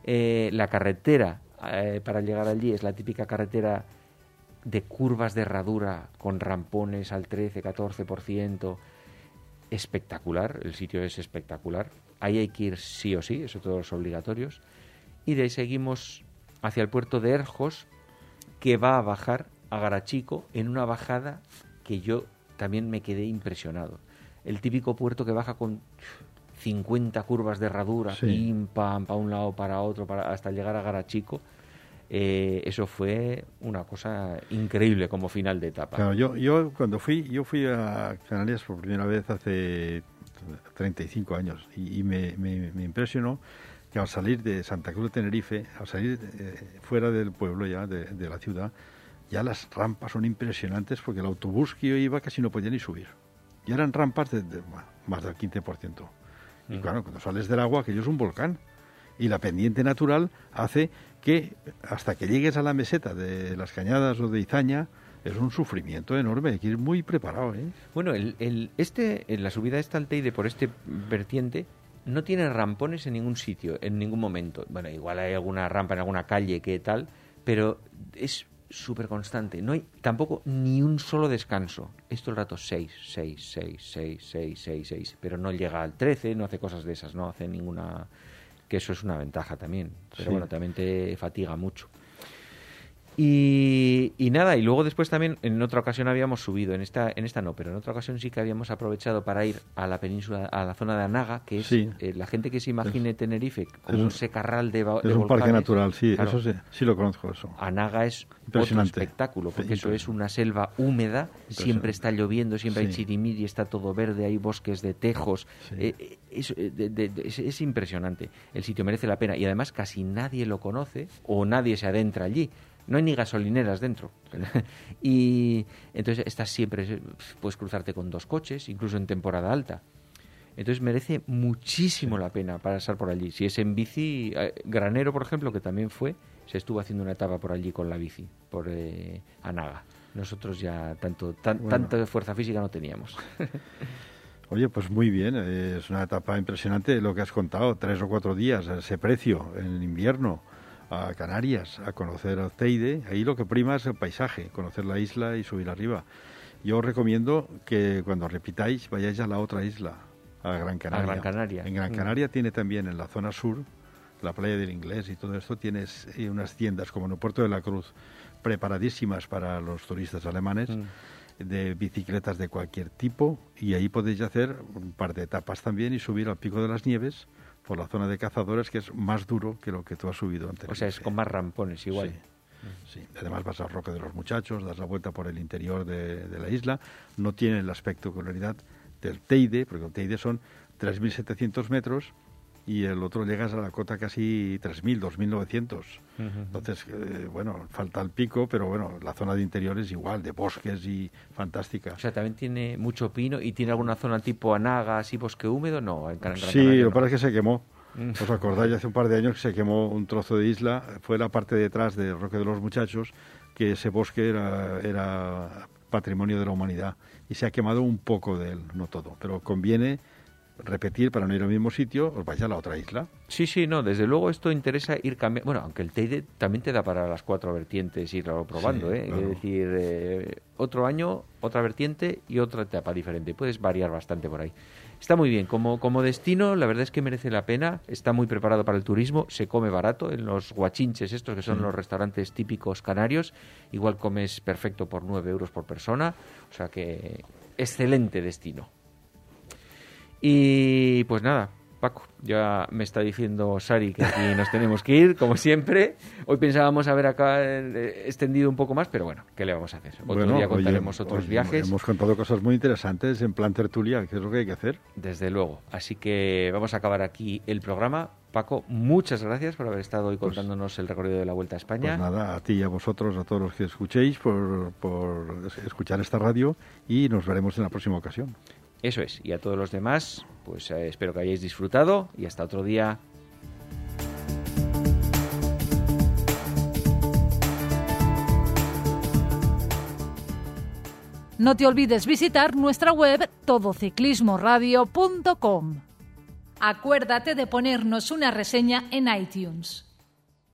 Eh, la carretera eh, para llegar allí es la típica carretera de curvas de herradura con rampones al 13-14%. Espectacular, el sitio es espectacular. Ahí hay que ir sí o sí, eso todos obligatorios. Y de ahí seguimos hacia el puerto de Erjos, que va a bajar a Garachico en una bajada que yo también me quedé impresionado. El típico puerto que baja con 50 curvas de herradura, pim, pam, para un lado, para otro, para, hasta llegar a Garachico. Eh, eso fue una cosa increíble como final de etapa. Claro, yo, yo cuando fui, yo fui a Canarias por primera vez hace 35 años y, me, me, impresionó que al salir de Santa Cruz de Tenerife, al salir eh, fuera del pueblo ya, de, la ciudad, ya las rampas son impresionantes porque el autobús que yo iba casi no podía ni subir. Y eran rampas de, más del 15%. Y claro, cuando sales del agua, aquello es un volcán. Y la pendiente natural hace que hasta que llegues a la meseta de las Cañadas o de Izaña, es un sufrimiento enorme, hay que ir muy preparado. ¿eh? Bueno, el, el, este, la subida de esta Alteide por este vertiente no tiene rampones en ningún sitio, en ningún momento. Bueno, igual hay alguna rampa en alguna calle que tal, pero es súper constante. No hay tampoco ni un solo descanso. Esto el rato 6, 6, 6, 6, 6, 6, 6. Pero no llega al 13, no hace cosas de esas, no hace ninguna... Que eso es una ventaja también. Pero bueno, también te fatiga mucho. Y, nada, y luego después también en otra ocasión habíamos subido, en esta, en esta no, pero en otra ocasión sí que habíamos aprovechado para ir a la península, a la zona de Anaga, que es eh, la gente que se imagine Tenerife como un secarral de, Es un parque natural, sí, eso sí, lo conozco eso. Anaga es otro espectáculo, porque eso es una selva húmeda, siempre está lloviendo, siempre hay chirimiri, está todo verde, hay bosques de tejos, eh, eh, es, es impresionante, el sitio merece la pena y además casi nadie lo conoce o nadie se adentra allí no hay ni gasolineras dentro. y entonces estás siempre, puedes cruzarte con dos coches, incluso en temporada alta. Entonces merece muchísimo la pena pasar por allí. Si es en bici, eh, Granero, por ejemplo, que también fue, se estuvo haciendo una etapa por allí con la bici, por eh, Anaga. Nosotros ya tanto tanta fuerza física no teníamos. Oye, pues muy bien, es una etapa impresionante lo que has contado, tres o cuatro días, ese precio en invierno a Canarias a conocer a Teide, ahí lo que prima es el paisaje, conocer la isla y subir arriba. Yo os recomiendo que cuando repitáis vayáis a la otra isla, a Gran Canaria. Gran Canaria. En Gran mm. Canaria tiene también en la zona sur, la playa del Inglés y todo esto, tienes eh, unas tiendas como en el Puerto de la Cruz, preparadísimas para los turistas alemanes. Mm. de bicicletas de cualquier tipo y ahí podéis hacer un par de etapas también y subir al pico de las nieves por la zona de cazadores, que es más duro que lo que tú has subido antes. O sea, es con más rampones igual. Sí. Además vas al Roque de los Muchachos, das la vuelta por el interior de, la isla. No tiene la espectacularidad del Teide, porque el Teide son 3.700 metros y el otro llegas a la cota casi 3.000, 2.900. Entonces, eh, bueno, falta el pico, pero bueno, la zona de interior es igual, de bosques y fantástica. O sea, también tiene mucho pino y tiene alguna zona tipo Anaga, así bosque húmedo, no. En sí, lo que pasa es que se quemó. Mm. ¿Os acordáis? Hace un par de años que se quemó un trozo de isla, fue la parte detrás de Roque de los Muchachos, que ese bosque era, era patrimonio de la humanidad y se ha quemado un poco de él, no todo, pero conviene repetir para no ir al mismo sitio, os vais a la otra isla. Sí, sí, no, desde luego esto interesa ir cambiando. Bueno, aunque el Teide también te da para las cuatro vertientes irlo probando, Sí, ¿eh? claro. Es decir, eh, otro año, otra vertiente y otra etapa diferente. Puedes variar bastante por ahí. Está muy bien. Como, como destino, la verdad es que merece la pena. Está muy preparado para el turismo. Se come barato en los guachinches, estos que son los restaurantes típicos canarios. Igual comes perfecto por 9 euros por persona. O sea que excelente destino. Y pues nada, Paco, ya me está diciendo Sari que aquí nos tenemos que ir, como siempre. Hoy pensábamos haber acá eh, extendido un poco más, pero bueno, ¿qué le vamos a hacer? Otro Bueno, día oye, contaremos otros oye, viajes, Hemos contado cosas muy interesantes en plan tertulia, que es lo que hay que hacer. desde luego. Así que vamos a acabar aquí el programa. Paco, muchas gracias por haber estado hoy Pues- contándonos el recorrido de la Vuelta a España. Pues nada, a ti y a vosotros, a todos los que escuchéis, por, por es- escuchar esta radio y nos veremos en la próxima ocasión. Eso es. Y a todos los demás, pues eh, espero que hayáis disfrutado y hasta otro día. No te olvides visitar nuestra web todociclismoradio.com. Acuérdate de ponernos una reseña en iTunes.